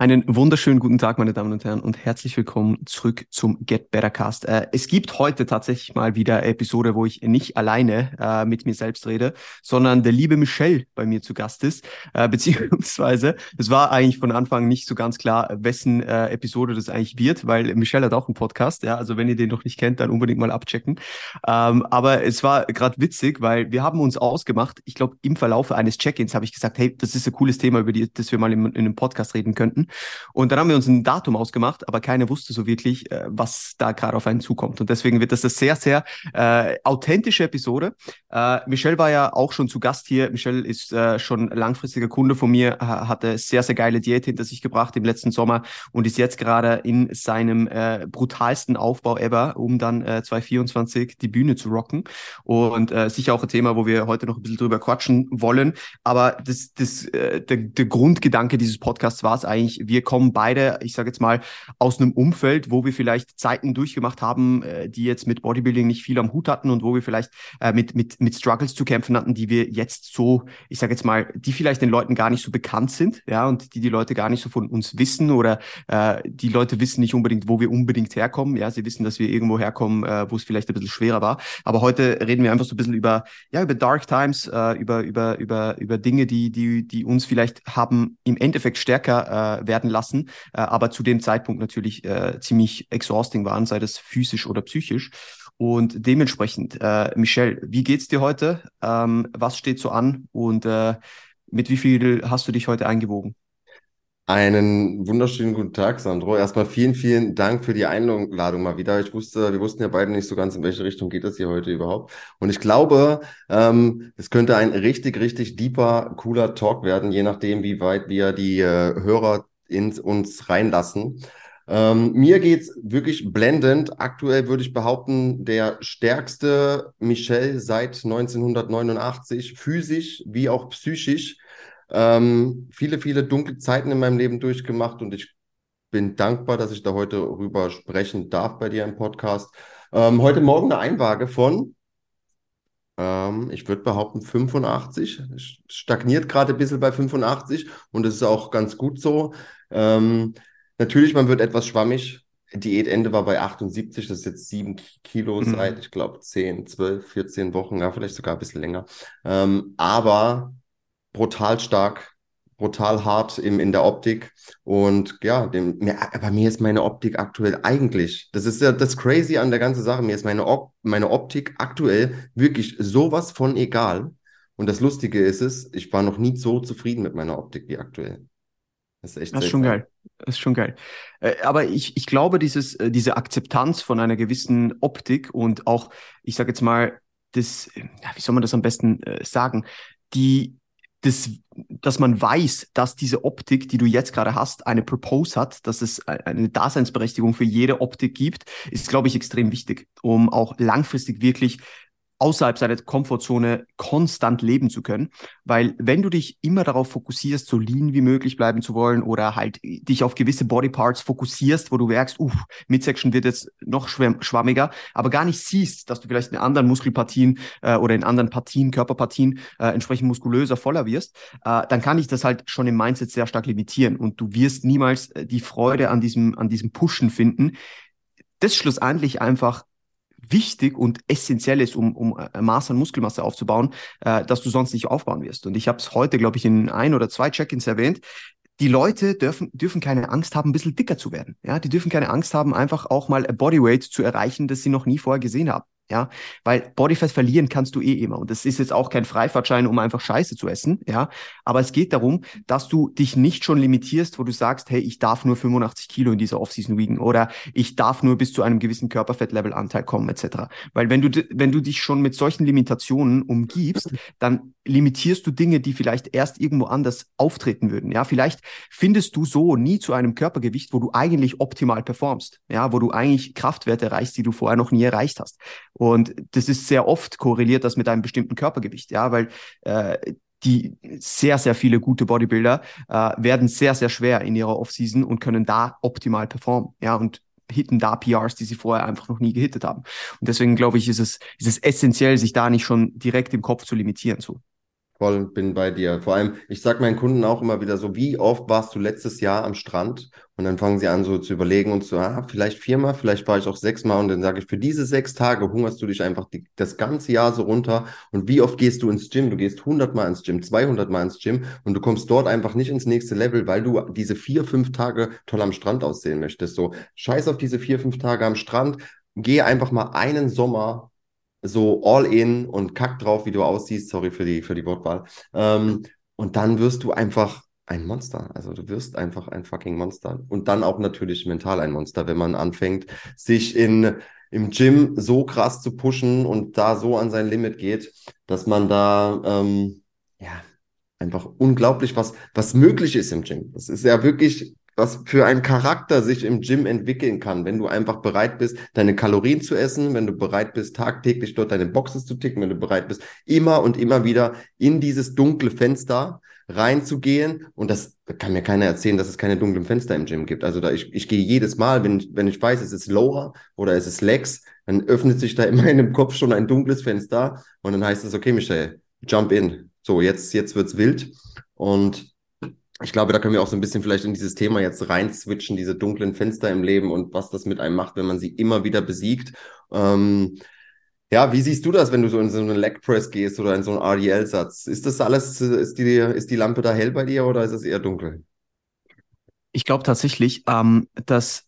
Einen wunderschönen guten Tag, meine Damen und Herren, und herzlich willkommen zurück zum Get Better Cast. Äh, es gibt heute tatsächlich mal wieder Episode, wo ich nicht alleine äh, mit mir selbst rede, sondern der liebe Michel bei mir zu Gast ist, äh, beziehungsweise es war eigentlich von Anfang nicht so ganz klar, wessen äh, Episode das eigentlich wird, weil Michel hat auch einen Podcast, ja, also wenn ihr den noch nicht kennt, dann unbedingt mal abchecken. Ähm, aber es war gerade witzig, weil wir haben uns ausgemacht, ich glaube im Verlauf eines Check-ins habe ich gesagt, hey, das ist ein cooles Thema, über die, das wir mal in, in einem Podcast reden könnten. Und dann haben wir uns ein Datum ausgemacht, aber keiner wusste so wirklich, äh, was da gerade auf einen zukommt. Und deswegen wird das eine sehr, sehr äh, authentische Episode. Äh, Michelle war ja auch schon zu Gast hier. Michelle ist äh, schon langfristiger Kunde von mir, hatte sehr, sehr geile Diät hinter sich gebracht im letzten Sommer und ist jetzt gerade in seinem äh, brutalsten Aufbau ever, um dann äh, 2024 die Bühne zu rocken. Und äh, sicher auch ein Thema, wo wir heute noch ein bisschen drüber quatschen wollen. Aber das, das, äh, der, der Grundgedanke dieses Podcasts war es eigentlich, wir kommen beide, ich sage jetzt mal, aus einem Umfeld, wo wir vielleicht Zeiten durchgemacht haben, äh, die jetzt mit Bodybuilding nicht viel am Hut hatten und wo wir vielleicht äh, mit, mit, mit Struggles zu kämpfen hatten, die wir jetzt so, ich sage jetzt mal, die vielleicht den Leuten gar nicht so bekannt sind, ja, und die die Leute gar nicht so von uns wissen oder äh, die Leute wissen nicht unbedingt, wo wir unbedingt herkommen, ja, sie wissen, dass wir irgendwo herkommen, äh, wo es vielleicht ein bisschen schwerer war, aber heute reden wir einfach so ein bisschen über, ja, über Dark Times, äh, über, über, über, über Dinge, die, die, die uns vielleicht haben im Endeffekt stärker äh, werden lassen, äh, aber zu dem Zeitpunkt natürlich äh, ziemlich exhausting waren, sei das physisch oder psychisch. Und dementsprechend, äh, Michelle, wie geht's dir heute? Ähm, was steht so an und äh, mit wie viel hast du dich heute eingewogen? Einen wunderschönen guten Tag, Sandro. Erstmal vielen, vielen Dank für die Einladung mal wieder. Ich wusste, wir wussten ja beide nicht so ganz, in welche Richtung geht das hier heute überhaupt. Und ich glaube, ähm, es könnte ein richtig, richtig deeper, cooler Talk werden, je nachdem, wie weit wir die äh, Hörer in uns reinlassen. Ähm, mir geht's wirklich blendend. Aktuell würde ich behaupten, der stärkste Michel seit 1989, physisch wie auch psychisch. Ähm, viele, viele dunkle Zeiten in meinem Leben durchgemacht und ich bin dankbar, dass ich da heute rüber sprechen darf bei dir im Podcast. Ähm, heute Morgen eine Einwaage von ähm, ich würde behaupten 85. Stagniert gerade ein bisschen bei 85 und das ist auch ganz gut so. Ähm, natürlich, man wird etwas schwammig. Diätende war bei 78, das ist jetzt 7 Kilo mhm. seit, ich glaube, 10, 12, 14 Wochen, ja, vielleicht sogar ein bisschen länger. Ähm, aber brutal stark, brutal hart im, in der Optik. Und ja, dem, mir, bei mir ist meine Optik aktuell eigentlich, das ist ja das Crazy an der ganzen Sache, mir ist meine, Op meine Optik aktuell wirklich sowas von egal. Und das Lustige ist es, ich war noch nie so zufrieden mit meiner Optik wie aktuell. Das ist echt Das ist schon geil. Das ist schon geil. Äh, aber ich, ich glaube, dieses, äh, diese Akzeptanz von einer gewissen Optik und auch, ich sage jetzt mal, das, wie soll man das am besten äh, sagen, die das, dass man weiß, dass diese Optik, die du jetzt gerade hast, eine Propose hat, dass es eine Daseinsberechtigung für jede Optik gibt, ist, glaube ich, extrem wichtig, um auch langfristig wirklich außerhalb seiner Komfortzone konstant leben zu können. Weil wenn du dich immer darauf fokussierst, so lean wie möglich bleiben zu wollen oder halt dich auf gewisse Bodyparts fokussierst, wo du merkst, uff, Midsection wird jetzt noch schwammiger, aber gar nicht siehst, dass du vielleicht in anderen Muskelpartien äh, oder in anderen Partien, Körperpartien äh, entsprechend muskulöser, voller wirst, äh, dann kann ich das halt schon im Mindset sehr stark limitieren und du wirst niemals äh, die Freude an diesem, an diesem Pushen finden, das schlussendlich einfach wichtig und essentiell ist, um, um äh, Maß an Muskelmasse aufzubauen, äh, dass du sonst nicht aufbauen wirst. Und ich habe es heute, glaube ich, in ein oder zwei Check-ins erwähnt. Die Leute dürfen, dürfen keine Angst haben, ein bisschen dicker zu werden. Ja, die dürfen keine Angst haben, einfach auch mal Bodyweight zu erreichen, das sie noch nie vorher gesehen haben. Ja, weil Bodyfat verlieren kannst du eh immer. Und das ist jetzt auch kein Freifahrtschein, um einfach Scheiße zu essen. Ja, aber es geht darum, dass du dich nicht schon limitierst, wo du sagst, hey, ich darf nur 85 Kilo in dieser Offseason wiegen oder ich darf nur bis zu einem gewissen Körperfettlevel-Anteil kommen, etc. Weil wenn du, wenn du dich schon mit solchen Limitationen umgibst, dann limitierst du Dinge, die vielleicht erst irgendwo anders auftreten würden. Ja, vielleicht findest du so nie zu einem Körpergewicht, wo du eigentlich optimal performst. Ja, wo du eigentlich Kraftwerte erreichst, die du vorher noch nie erreicht hast. Und das ist sehr oft korreliert das mit einem bestimmten Körpergewicht, ja, weil äh, die sehr, sehr viele gute Bodybuilder äh, werden sehr, sehr schwer in ihrer Offseason und können da optimal performen, ja, und hitten da PRs, die sie vorher einfach noch nie gehittet haben. Und deswegen glaube ich, ist es, ist es essentiell, sich da nicht schon direkt im Kopf zu limitieren. So. Voll bin bei dir. Vor allem, ich sage meinen Kunden auch immer wieder so, wie oft warst du letztes Jahr am Strand? Und dann fangen sie an so zu überlegen und so, ah, vielleicht viermal, vielleicht war ich auch sechsmal. Und dann sage ich, für diese sechs Tage hungerst du dich einfach die, das ganze Jahr so runter. Und wie oft gehst du ins Gym? Du gehst 100 Mal ins Gym, 200 Mal ins Gym und du kommst dort einfach nicht ins nächste Level, weil du diese vier, fünf Tage toll am Strand aussehen möchtest. So, scheiß auf diese vier, fünf Tage am Strand. Geh einfach mal einen Sommer so all in und kack drauf, wie du aussiehst. Sorry für die, für die Wortwahl. Ähm, und dann wirst du einfach ein Monster. Also du wirst einfach ein fucking Monster. Und dann auch natürlich mental ein Monster, wenn man anfängt, sich in, im Gym so krass zu pushen und da so an sein Limit geht, dass man da, ähm, ja, einfach unglaublich, was, was möglich ist im Gym. Das ist ja wirklich was für ein Charakter sich im Gym entwickeln kann, wenn du einfach bereit bist, deine Kalorien zu essen, wenn du bereit bist, tagtäglich dort deine Boxes zu ticken, wenn du bereit bist, immer und immer wieder in dieses dunkle Fenster reinzugehen. Und das kann mir keiner erzählen, dass es keine dunklen Fenster im Gym gibt. Also da ich, ich gehe jedes Mal, wenn, wenn ich weiß, es ist Lower oder es ist Legs, dann öffnet sich da immer in dem Kopf schon ein dunkles Fenster und dann heißt es, okay, Michael, jump in. So, jetzt, jetzt wird's wild. Und ich glaube, da können wir auch so ein bisschen vielleicht in dieses Thema jetzt rein switchen, diese dunklen Fenster im Leben und was das mit einem macht, wenn man sie immer wieder besiegt. Ähm, ja, wie siehst du das, wenn du so in so einen Leg Press gehst oder in so einen RDL-Satz? Ist das alles, ist die, ist die Lampe da hell bei dir oder ist es eher dunkel? Ich glaube tatsächlich, ähm, dass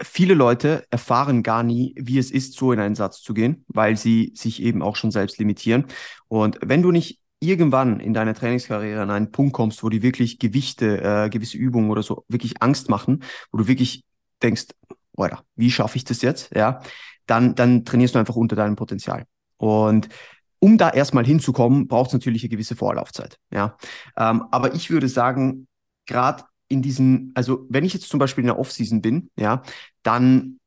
viele Leute erfahren gar nie, wie es ist, so in einen Satz zu gehen, weil sie sich eben auch schon selbst limitieren. Und wenn du nicht irgendwann in deiner Trainingskarriere an einen Punkt kommst, wo die wirklich Gewichte, äh, gewisse Übungen oder so wirklich Angst machen, wo du wirklich denkst, Alter, wie schaffe ich das jetzt? Ja, dann, dann trainierst du einfach unter deinem Potenzial. Und um da erstmal hinzukommen, braucht es natürlich eine gewisse Vorlaufzeit. Ja, ähm, aber ich würde sagen, gerade in diesen, also wenn ich jetzt zum Beispiel in der Offseason bin, ja, dann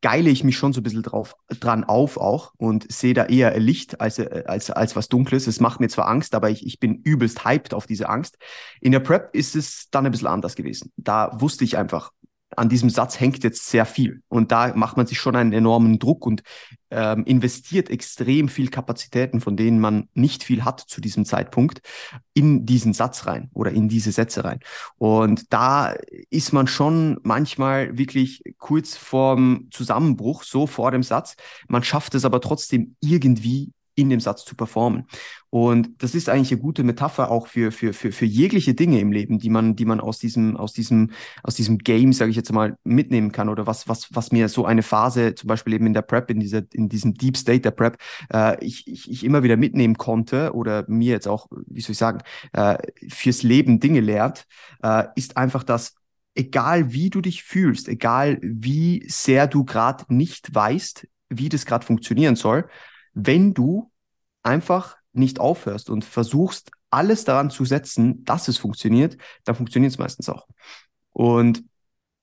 geile ich mich schon so ein bisschen drauf, dran auf auch und sehe da eher Licht als, als, als was Dunkles. Es macht mir zwar Angst, aber ich, ich bin übelst hyped auf diese Angst. In der Prep ist es dann ein bisschen anders gewesen. Da wusste ich einfach, an diesem Satz hängt jetzt sehr viel. Und da macht man sich schon einen enormen Druck und ähm, investiert extrem viel Kapazitäten, von denen man nicht viel hat zu diesem Zeitpunkt, in diesen Satz rein oder in diese Sätze rein. Und da ist man schon manchmal wirklich kurz vorm Zusammenbruch, so vor dem Satz. Man schafft es aber trotzdem irgendwie in dem Satz zu performen. Und das ist eigentlich eine gute Metapher auch für, für, für, für jegliche Dinge im Leben, die man, die man aus diesem, aus diesem, aus diesem Game, sage ich jetzt mal, mitnehmen kann. Oder was, was, was mir so eine Phase, zum Beispiel eben in der Prep, in dieser, in diesem Deep State der Prep, äh, ich, ich, ich immer wieder mitnehmen konnte oder mir jetzt auch, wie soll ich sagen, äh, fürs Leben Dinge lehrt, äh, ist einfach das, egal wie du dich fühlst, egal wie sehr du gerade nicht weißt, wie das gerade funktionieren soll, wenn du einfach nicht aufhörst und versuchst, alles daran zu setzen, dass es funktioniert, dann funktioniert es meistens auch. Und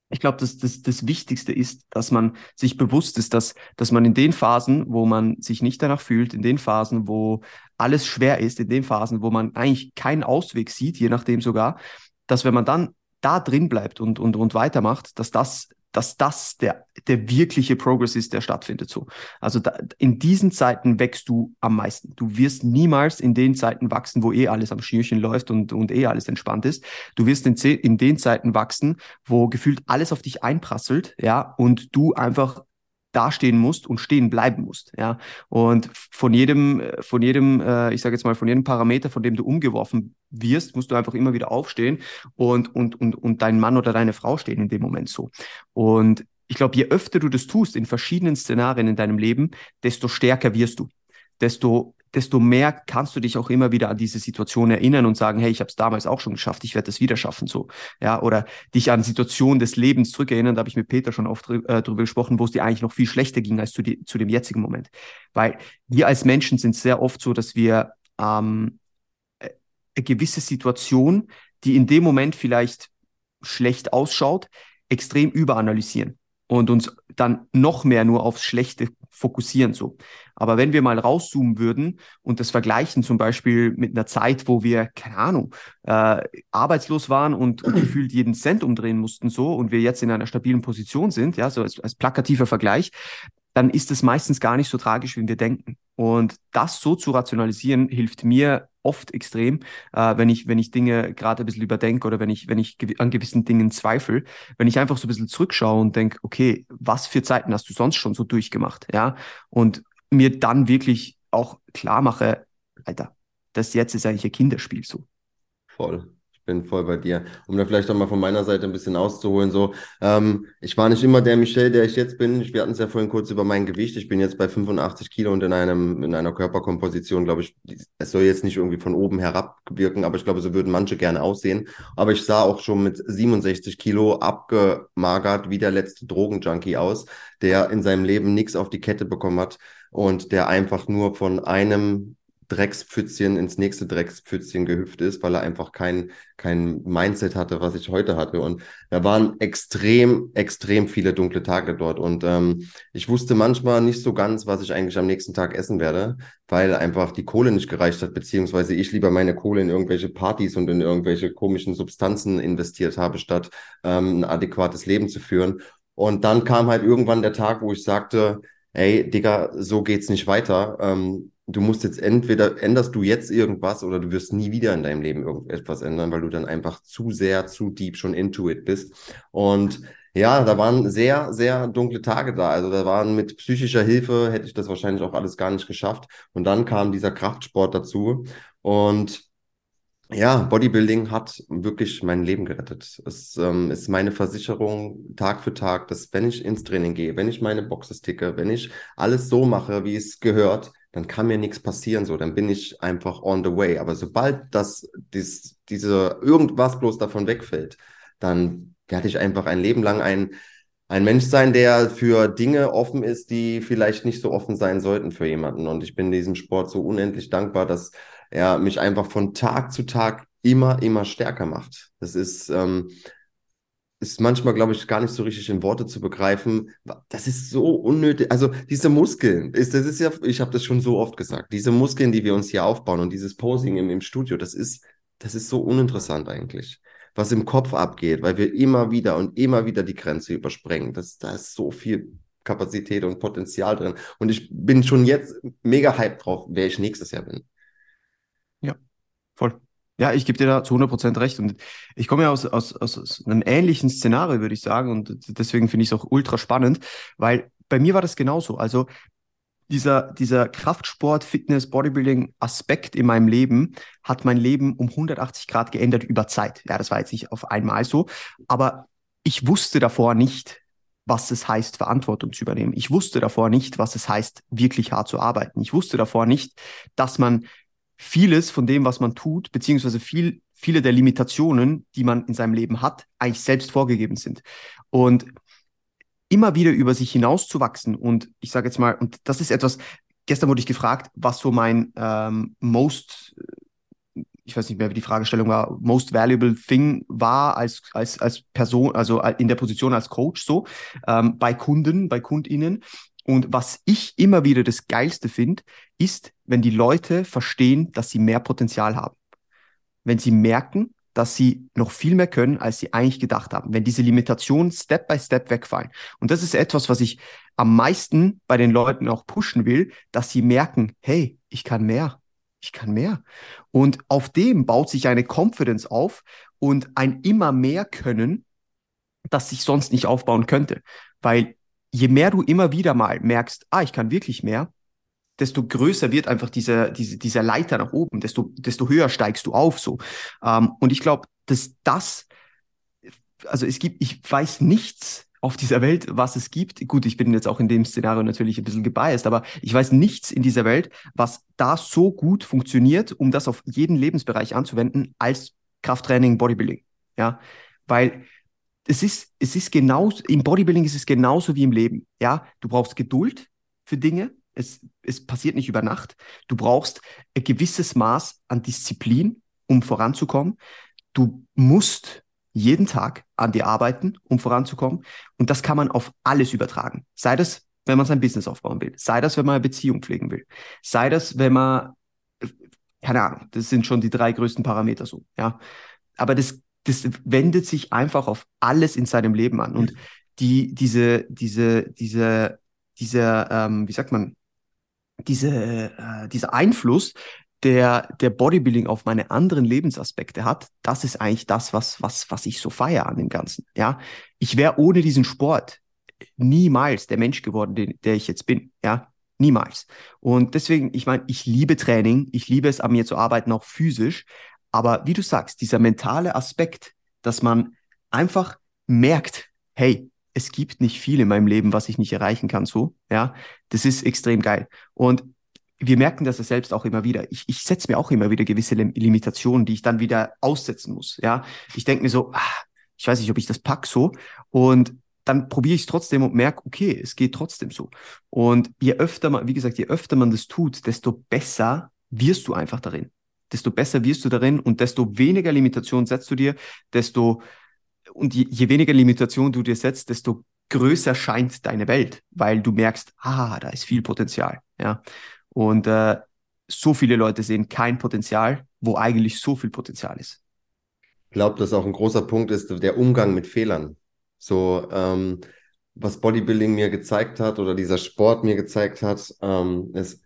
ich glaube, dass das, das Wichtigste ist, dass man sich bewusst ist, dass, dass man in den Phasen, wo man sich nicht danach fühlt, in den Phasen, wo alles schwer ist, in den Phasen, wo man eigentlich keinen Ausweg sieht, je nachdem sogar, dass wenn man dann da drin bleibt und, und, und weitermacht, dass das dass das der, der wirkliche Progress ist, der stattfindet. So. Also da, in diesen Zeiten wächst du am meisten. Du wirst niemals in den Zeiten wachsen, wo eh alles am Schierchen läuft und, und eh alles entspannt ist. Du wirst in, in den Zeiten wachsen, wo gefühlt alles auf dich einprasselt, ja, und du einfach dastehen musst und stehen bleiben musst, ja. Und von jedem, von jedem, äh, ich sage jetzt mal, von jedem Parameter, von dem du umgeworfen wirst, musst du einfach immer wieder aufstehen und, und, und, und dein Mann oder deine Frau stehen in dem Moment so. Und ich glaube, je öfter du das tust in verschiedenen Szenarien in deinem Leben, desto stärker wirst du. Desto desto mehr kannst du dich auch immer wieder an diese Situation erinnern und sagen, hey, ich habe es damals auch schon geschafft, ich werde es wieder schaffen, so. Ja, oder dich an Situationen des Lebens zurückerinnern, da habe ich mit Peter schon oft äh, drüber gesprochen, wo es dir eigentlich noch viel schlechter ging als zu, die, zu dem jetzigen Moment. Weil wir als Menschen sind sehr oft so, dass wir ähm, äh, eine gewisse Situation, die in dem Moment vielleicht schlecht ausschaut, extrem überanalysieren und uns dann noch mehr nur aufs Schlechte fokussieren so. Aber wenn wir mal rauszoomen würden und das vergleichen zum Beispiel mit einer Zeit, wo wir, keine Ahnung, äh, arbeitslos waren und, gefühlt jeden Cent umdrehen mussten so und wir jetzt in einer stabilen Position sind, ja, so als, als plakativer Vergleich, dann ist es meistens gar nicht so tragisch, wie wir denken. Und das so zu rationalisieren, hilft mir oft extrem, äh, wenn ich, wenn ich Dinge gerade ein bisschen überdenke oder wenn ich, wenn ich an gewissen Dingen zweifle, wenn ich einfach so ein bisschen zurückschaue und denke, okay, was für Zeiten hast du sonst schon so durchgemacht, ja? Und mir dann wirklich auch klar mache, Alter, das jetzt ist eigentlich ein Kinderspiel so. Voll bin voll bei dir. Um da vielleicht auch mal von meiner Seite ein bisschen auszuholen, so, ähm, ich war nicht immer der Michel, der ich jetzt bin. Wir hatten es ja vorhin kurz über mein Gewicht. Ich bin jetzt bei 85 Kilo und in einem, in einer Körperkomposition, glaube ich, es soll jetzt nicht irgendwie von oben herab wirken, aber ich glaube, so würden manche gerne aussehen. Aber ich sah auch schon mit 67 Kilo abgemagert wie der letzte Drogenjunkie aus, der in seinem Leben nichts auf die Kette bekommen hat und der einfach nur von einem Dreckspfützchen ins nächste Dreckspfützchen gehüpft ist, weil er einfach kein, kein Mindset hatte, was ich heute hatte. Und da waren extrem, extrem viele dunkle Tage dort. Und ähm, ich wusste manchmal nicht so ganz, was ich eigentlich am nächsten Tag essen werde, weil einfach die Kohle nicht gereicht hat, beziehungsweise ich lieber meine Kohle in irgendwelche Partys und in irgendwelche komischen Substanzen investiert habe, statt ähm, ein adäquates Leben zu führen. Und dann kam halt irgendwann der Tag, wo ich sagte, ey, Digga, so geht's nicht weiter. Ähm, du musst jetzt entweder änderst du jetzt irgendwas oder du wirst nie wieder in deinem Leben irgendetwas ändern, weil du dann einfach zu sehr, zu deep schon into it bist. Und ja, da waren sehr, sehr dunkle Tage da. Also da waren mit psychischer Hilfe hätte ich das wahrscheinlich auch alles gar nicht geschafft. Und dann kam dieser Kraftsport dazu. Und ja, Bodybuilding hat wirklich mein Leben gerettet. Es ähm, ist meine Versicherung Tag für Tag, dass wenn ich ins Training gehe, wenn ich meine Boxes ticke, wenn ich alles so mache, wie es gehört, dann kann mir nichts passieren, so, dann bin ich einfach on the way. Aber sobald das, dies, diese irgendwas bloß davon wegfällt, dann werde ich einfach ein Leben lang ein, ein Mensch sein, der für Dinge offen ist, die vielleicht nicht so offen sein sollten für jemanden. Und ich bin diesem Sport so unendlich dankbar, dass er mich einfach von Tag zu Tag immer, immer stärker macht. Das ist, ähm, ist manchmal, glaube ich, gar nicht so richtig in Worte zu begreifen. Das ist so unnötig. Also diese Muskeln, ist, das ist ja, ich habe das schon so oft gesagt, diese Muskeln, die wir uns hier aufbauen und dieses Posing im, im Studio, das ist, das ist so uninteressant eigentlich, was im Kopf abgeht, weil wir immer wieder und immer wieder die Grenze übersprengen. Das, da ist so viel Kapazität und Potenzial drin. Und ich bin schon jetzt mega hyped drauf, wer ich nächstes Jahr bin. Ja, ich gebe dir da zu 100% recht. Und ich komme ja aus, aus, aus einem ähnlichen Szenario, würde ich sagen. Und deswegen finde ich es auch ultra spannend, weil bei mir war das genauso. Also dieser, dieser Kraftsport, Fitness, Bodybuilding-Aspekt in meinem Leben hat mein Leben um 180 Grad geändert über Zeit. Ja, das war jetzt nicht auf einmal so. Aber ich wusste davor nicht, was es heißt, Verantwortung zu übernehmen. Ich wusste davor nicht, was es heißt, wirklich hart zu arbeiten. Ich wusste davor nicht, dass man vieles von dem, was man tut, beziehungsweise viel, viele der Limitationen, die man in seinem Leben hat, eigentlich selbst vorgegeben sind. Und immer wieder über sich hinauszuwachsen und ich sage jetzt mal, und das ist etwas, gestern wurde ich gefragt, was so mein ähm, most, ich weiß nicht mehr, wie die Fragestellung war, most valuable thing war als, als, als Person, also in der Position als Coach so, ähm, bei Kunden, bei KundInnen. Und was ich immer wieder das Geilste finde, ist, wenn die Leute verstehen, dass sie mehr Potenzial haben. Wenn sie merken, dass sie noch viel mehr können, als sie eigentlich gedacht haben. Wenn diese Limitationen Step by Step wegfallen. Und das ist etwas, was ich am meisten bei den Leuten auch pushen will, dass sie merken, hey, ich kann mehr. Ich kann mehr. Und auf dem baut sich eine Confidence auf und ein immer mehr Können, das sich sonst nicht aufbauen könnte. Weil je mehr du immer wieder mal merkst, ah, ich kann wirklich mehr, desto größer wird einfach diese, diese, dieser Leiter nach oben, desto, desto höher steigst du auf so. Ähm, und ich glaube, dass das, also es gibt, ich weiß nichts auf dieser Welt, was es gibt. Gut, ich bin jetzt auch in dem Szenario natürlich ein bisschen gebiased, aber ich weiß nichts in dieser Welt, was da so gut funktioniert, um das auf jeden Lebensbereich anzuwenden, als Krafttraining, Bodybuilding. Ja, weil es ist, es ist genauso, im Bodybuilding ist es genauso wie im Leben. Ja, du brauchst Geduld für Dinge. Es, es passiert nicht über Nacht. Du brauchst ein gewisses Maß an Disziplin, um voranzukommen. Du musst jeden Tag an dir arbeiten, um voranzukommen. Und das kann man auf alles übertragen. Sei das, wenn man sein Business aufbauen will. Sei das, wenn man eine Beziehung pflegen will. Sei das, wenn man, keine Ahnung, das sind schon die drei größten Parameter so, ja. Aber das das wendet sich einfach auf alles in seinem Leben an. Und die, diese, diese, diese dieser, ähm, wie sagt man, diese, äh, dieser Einfluss, der, der Bodybuilding auf meine anderen Lebensaspekte hat, das ist eigentlich das, was, was, was ich so feiere an dem Ganzen. Ja, ich wäre ohne diesen Sport niemals der Mensch geworden, den, der ich jetzt bin. Ja, niemals. Und deswegen, ich meine, ich liebe Training, ich liebe es, an mir zu arbeiten, auch physisch. Aber wie du sagst, dieser mentale Aspekt, dass man einfach merkt, hey, es gibt nicht viel in meinem Leben, was ich nicht erreichen kann, so, ja, das ist extrem geil. Und wir merken das ja selbst auch immer wieder. Ich, ich setze mir auch immer wieder gewisse Limitationen, die ich dann wieder aussetzen muss. Ja, ich denke mir so, ah, ich weiß nicht, ob ich das pack so. Und dann probiere ich es trotzdem und merke, okay, es geht trotzdem so. Und je öfter man, wie gesagt, je öfter man das tut, desto besser wirst du einfach darin. Desto besser wirst du darin und desto weniger Limitationen setzt du dir, desto und je, je weniger Limitationen du dir setzt, desto größer scheint deine Welt, weil du merkst, ah, da ist viel Potenzial. Ja. Und äh, so viele Leute sehen kein Potenzial, wo eigentlich so viel Potenzial ist. Ich glaube, dass auch ein großer Punkt ist der Umgang mit Fehlern. So, ähm, was Bodybuilding mir gezeigt hat oder dieser Sport mir gezeigt hat, ähm, ist,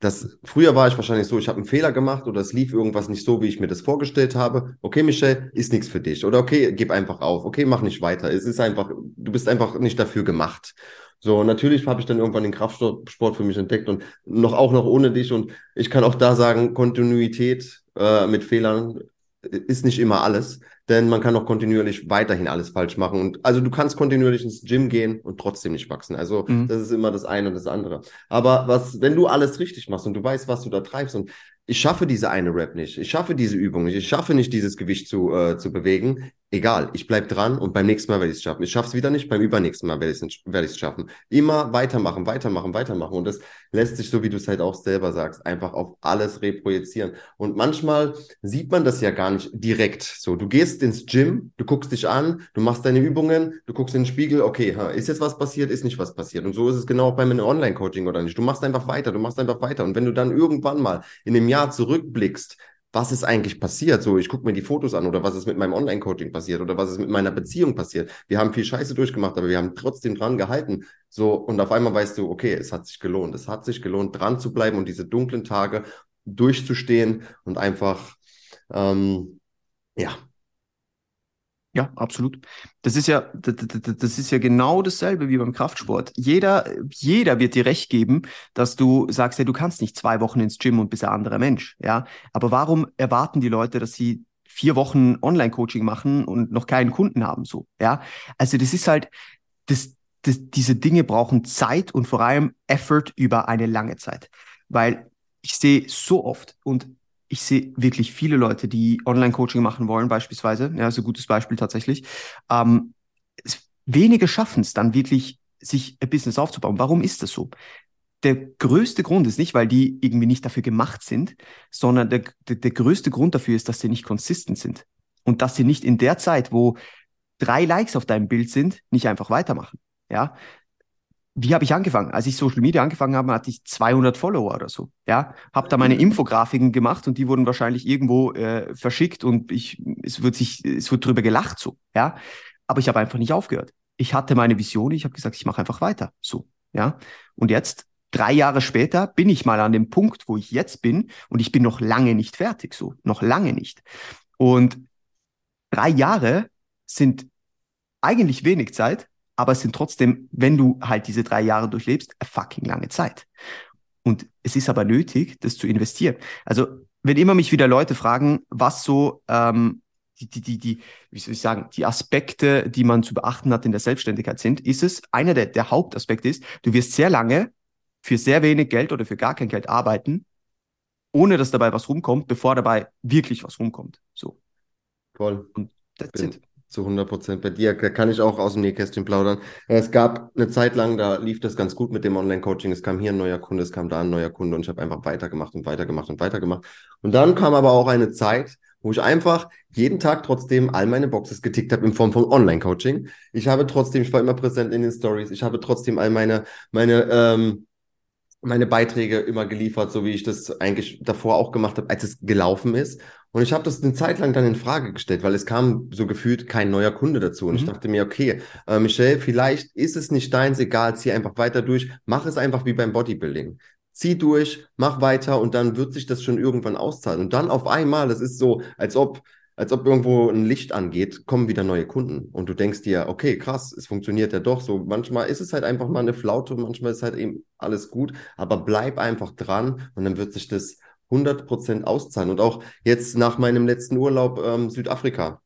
dass früher war ich wahrscheinlich so, ich habe einen Fehler gemacht oder es lief irgendwas nicht so, wie ich mir das vorgestellt habe. Okay, Michelle, ist nichts für dich. Oder okay, gib einfach auf. Okay, mach nicht weiter. Es ist einfach, du bist einfach nicht dafür gemacht. So, natürlich habe ich dann irgendwann den Kraftsport für mich entdeckt und noch auch noch ohne dich. Und ich kann auch da sagen, Kontinuität äh, mit Fehlern ist nicht immer alles, denn man kann auch kontinuierlich weiterhin alles falsch machen. Und also du kannst kontinuierlich ins Gym gehen und trotzdem nicht wachsen. Also mhm. das ist immer das eine und das andere. Aber was, wenn du alles richtig machst und du weißt, was du da treibst und ich schaffe diese eine Rap nicht, ich schaffe diese Übung nicht, ich schaffe nicht dieses Gewicht zu, äh, zu bewegen, egal, ich bleib dran und beim nächsten Mal werde ich es schaffen. Ich schaffe es wieder nicht, beim übernächsten Mal werde ich es werd schaffen. Immer weitermachen, weitermachen, weitermachen. Und das lässt sich, so wie du es halt auch selber sagst, einfach auf alles reprojizieren. Und manchmal sieht man das ja gar nicht direkt. So, du gehst ins Gym, du guckst dich an, du machst deine Übungen, du guckst in den Spiegel, okay, ist jetzt was passiert, ist nicht was passiert. Und so ist es genau auch beim Online-Coaching oder nicht. Du machst einfach weiter, du machst einfach weiter. Und wenn du dann irgendwann mal in einem Jahr zurückblickst, was ist eigentlich passiert? So, ich gucke mir die Fotos an oder was ist mit meinem Online-Coaching passiert oder was ist mit meiner Beziehung passiert. Wir haben viel Scheiße durchgemacht, aber wir haben trotzdem dran gehalten. So, und auf einmal weißt du, okay, es hat sich gelohnt. Es hat sich gelohnt, dran zu bleiben und diese dunklen Tage durchzustehen und einfach, ähm, ja, ja, absolut. Das ist ja, das ist ja genau dasselbe wie beim Kraftsport. Jeder, jeder wird dir recht geben, dass du sagst, ja, du kannst nicht zwei Wochen ins Gym und bist ein anderer Mensch. Ja, aber warum erwarten die Leute, dass sie vier Wochen Online-Coaching machen und noch keinen Kunden haben? So, ja. Also das ist halt, das, das, diese Dinge brauchen Zeit und vor allem Effort über eine lange Zeit. Weil ich sehe so oft und ich sehe wirklich viele Leute, die Online-Coaching machen wollen, beispielsweise, ja, so ein gutes Beispiel tatsächlich. Ähm, wenige schaffen es dann wirklich, sich ein Business aufzubauen. Warum ist das so? Der größte Grund ist nicht, weil die irgendwie nicht dafür gemacht sind, sondern der, der, der größte Grund dafür ist, dass sie nicht konsistent sind. Und dass sie nicht in der Zeit, wo drei Likes auf deinem Bild sind, nicht einfach weitermachen. Ja, wie habe ich angefangen? Als ich Social Media angefangen habe, hatte ich 200 Follower oder so. Ja, habe da meine Infografiken gemacht und die wurden wahrscheinlich irgendwo äh, verschickt und ich, es wird sich, es wird drüber gelacht so. Ja, aber ich habe einfach nicht aufgehört. Ich hatte meine Vision, ich habe gesagt, ich mache einfach weiter. So, ja. Und jetzt drei Jahre später bin ich mal an dem Punkt, wo ich jetzt bin und ich bin noch lange nicht fertig. So, noch lange nicht. Und drei Jahre sind eigentlich wenig Zeit, aber es sind trotzdem, wenn du halt diese drei Jahre durchlebst, eine fucking lange Zeit. Und es ist aber nötig, das zu investieren. Also, wenn immer mich wieder Leute fragen, was so ähm, die, die, die, die, wie soll ich sagen, die Aspekte, die man zu beachten hat in der Selbstständigkeit sind, ist es, einer der, der Hauptaspekte ist, du wirst sehr lange für sehr wenig Geld oder für gar kein Geld arbeiten, ohne dass dabei was rumkommt, bevor dabei wirklich was rumkommt. So. Voll. Und that's Bin, it zu 100 Prozent bei dir. Da kann ich auch aus dem Nähkästchen plaudern. Es gab eine Zeit lang, da lief das ganz gut mit dem Online-Coaching. Es kam hier ein neuer Kunde, es kam da ein neuer Kunde und ich habe einfach weitergemacht und weitergemacht und weitergemacht. Und dann kam aber auch eine Zeit, wo ich einfach jeden Tag trotzdem all meine Boxes getickt habe in Form von Online-Coaching. Ich habe trotzdem, ich war immer präsent in den Stories, ich habe trotzdem all meine, meine, ähm, meine Beiträge immer geliefert, so wie ich das eigentlich davor auch gemacht habe, als es gelaufen ist. Und ich habe das eine Zeit lang dann in Frage gestellt, weil es kam so gefühlt kein neuer Kunde dazu. Und mhm. ich dachte mir, okay, äh, Michelle, vielleicht ist es nicht deins, egal, zieh einfach weiter durch, mach es einfach wie beim Bodybuilding. Zieh durch, mach weiter und dann wird sich das schon irgendwann auszahlen. Und dann auf einmal, das ist so, als ob als ob irgendwo ein Licht angeht, kommen wieder neue Kunden. Und du denkst dir, okay, krass, es funktioniert ja doch so. Manchmal ist es halt einfach mal eine Flaute, manchmal ist halt eben alles gut, aber bleib einfach dran und dann wird sich das 100% auszahlen. Und auch jetzt nach meinem letzten Urlaub ähm, Südafrika.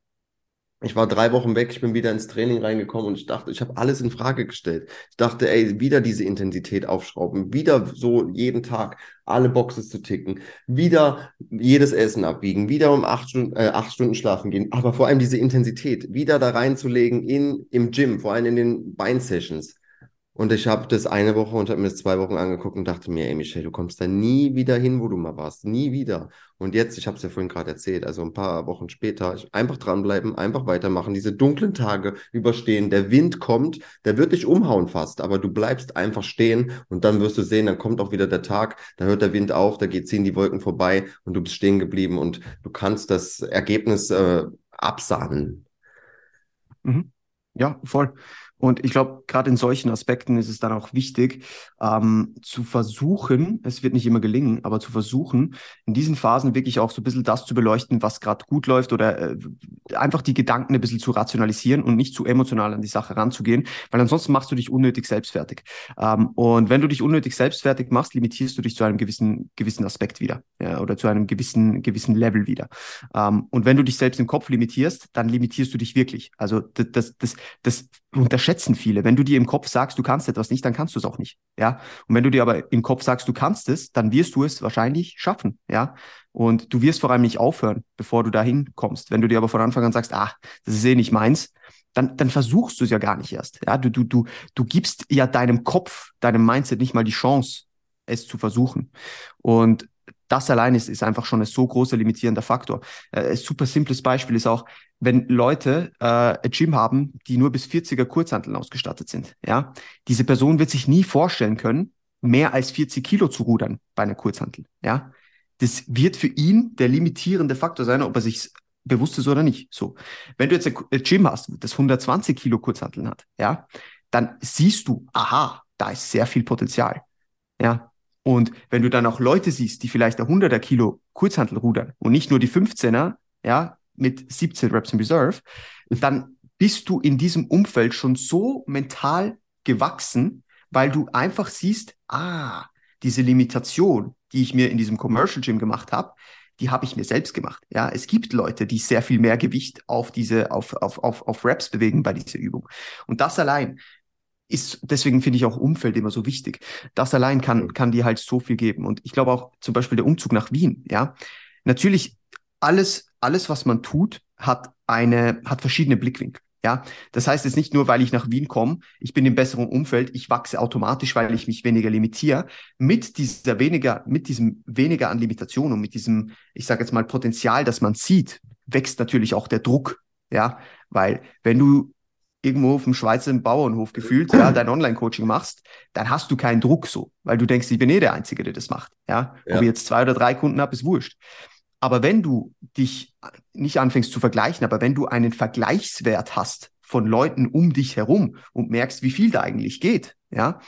Ich war drei Wochen weg, ich bin wieder ins Training reingekommen und ich dachte, ich habe alles in Frage gestellt. Ich dachte, ey, wieder diese Intensität aufschrauben, wieder so jeden Tag alle Boxes zu ticken, wieder jedes Essen abwiegen, wieder um acht Stunden, äh, acht Stunden schlafen gehen, aber vor allem diese Intensität wieder da reinzulegen in, im Gym, vor allem in den Bein-Sessions. Und ich habe das eine Woche und habe mir das zwei Wochen angeguckt und dachte mir, ey Michelle, du kommst da nie wieder hin, wo du mal warst. Nie wieder. Und jetzt, ich habe es ja vorhin gerade erzählt, also ein paar Wochen später, einfach dranbleiben, einfach weitermachen, diese dunklen Tage überstehen. Der Wind kommt, der wird dich umhauen fast, aber du bleibst einfach stehen und dann wirst du sehen, dann kommt auch wieder der Tag, da hört der Wind auf, da geht, ziehen die Wolken vorbei und du bist stehen geblieben und du kannst das Ergebnis äh, absahnen. Mhm. Ja, voll. Und ich glaube, gerade in solchen Aspekten ist es dann auch wichtig, ähm, zu versuchen, es wird nicht immer gelingen, aber zu versuchen, in diesen Phasen wirklich auch so ein bisschen das zu beleuchten, was gerade gut läuft oder äh, einfach die Gedanken ein bisschen zu rationalisieren und nicht zu emotional an die Sache ranzugehen, weil ansonsten machst du dich unnötig selbstfertig. Ähm, und wenn du dich unnötig selbstfertig machst, limitierst du dich zu einem gewissen, gewissen Aspekt wieder ja, oder zu einem gewissen, gewissen Level wieder. Ähm, und wenn du dich selbst im Kopf limitierst, dann limitierst du dich wirklich. Also das, das, das, das unterschätzen viele. Wenn du dir im Kopf sagst, du kannst etwas nicht, dann kannst du es auch nicht. Ja. Und wenn du dir aber im Kopf sagst, du kannst es, dann wirst du es wahrscheinlich schaffen. Ja. Und du wirst vor allem nicht aufhören, bevor du dahin kommst. Wenn du dir aber von Anfang an sagst, ah, das ist eh nicht meins, dann, dann versuchst du es ja gar nicht erst. Ja, du, du, du, du gibst ja deinem Kopf, deinem Mindset nicht mal die Chance, es zu versuchen. Und das allein ist, ist einfach schon ein so großer limitierender Faktor. Äh, ein super simples Beispiel ist auch, wenn Leute äh, ein Gym haben, die nur bis 40er Kurzhanteln ausgestattet sind. Ja, diese Person wird sich nie vorstellen können, mehr als 40 Kilo zu rudern bei einer Kurzhantel. Ja, das wird für ihn der limitierende Faktor sein, ob er sich bewusst ist oder nicht. So, wenn du jetzt ein Gym hast, das 120 Kilo Kurzhanteln hat, ja, dann siehst du, aha, da ist sehr viel Potenzial. Ja, und wenn du dann auch Leute siehst, die vielleicht ein 100er Kilo Kurzhantel rudern und nicht nur die 15er, ja, mit 17 Reps in Reserve, dann bist du in diesem Umfeld schon so mental gewachsen, weil du einfach siehst, ah, diese Limitation, die ich mir in diesem Commercial Gym gemacht habe, die habe ich mir selbst gemacht. Ja, es gibt Leute, die sehr viel mehr Gewicht auf diese, auf, auf, auf, auf Reps bewegen bei dieser Übung. Und das allein ist, deswegen finde ich auch Umfeld immer so wichtig. Das allein kann, kann dir halt so viel geben. Und ich glaube auch zum Beispiel der Umzug nach Wien, ja. Natürlich, alles, alles, was man tut, hat eine, hat verschiedene Blickwinkel. Ja, das heißt jetzt nicht nur, weil ich nach Wien komme, ich bin im besseren Umfeld, ich wachse automatisch, weil ich mich weniger limitiere. Mit dieser weniger, mit diesem weniger an Limitation und mit diesem, ich sage jetzt mal Potenzial, das man sieht, wächst natürlich auch der Druck. Ja, weil wenn du irgendwo auf dem Schweizer Bauernhof gefühlt, ja, dein Online-Coaching machst, dann hast du keinen Druck so, weil du denkst, ich bin eh der Einzige, der das macht. Ja, ja. ob ich jetzt zwei oder drei Kunden habe, ist wurscht. Aber wenn du dich nicht anfängst zu vergleichen, aber wenn du einen Vergleichswert hast von Leuten um dich herum und merkst, wie viel da eigentlich geht, ja,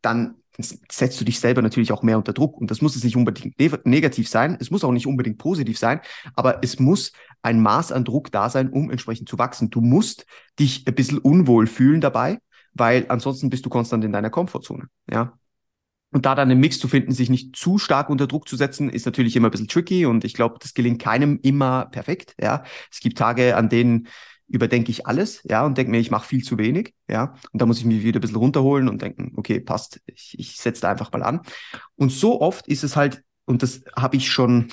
dann setzt du dich selber natürlich auch mehr unter Druck. Und das muss es nicht unbedingt ne negativ sein, es muss auch nicht unbedingt positiv sein, aber es muss ein Maß an Druck da sein, um entsprechend zu wachsen. Du musst dich ein bisschen unwohl fühlen dabei, weil ansonsten bist du konstant in deiner Komfortzone. Ja. Und da dann einen Mix zu finden, sich nicht zu stark unter Druck zu setzen, ist natürlich immer ein bisschen tricky und ich glaube, das gelingt keinem immer perfekt. Ja. Es gibt Tage, an denen überdenke ich alles, ja, und denke mir, ich mache viel zu wenig, ja, und da muss ich mich wieder ein bisschen runterholen und denken, okay, passt, ich, ich setze da einfach mal an. Und so oft ist es halt, und das habe ich schon,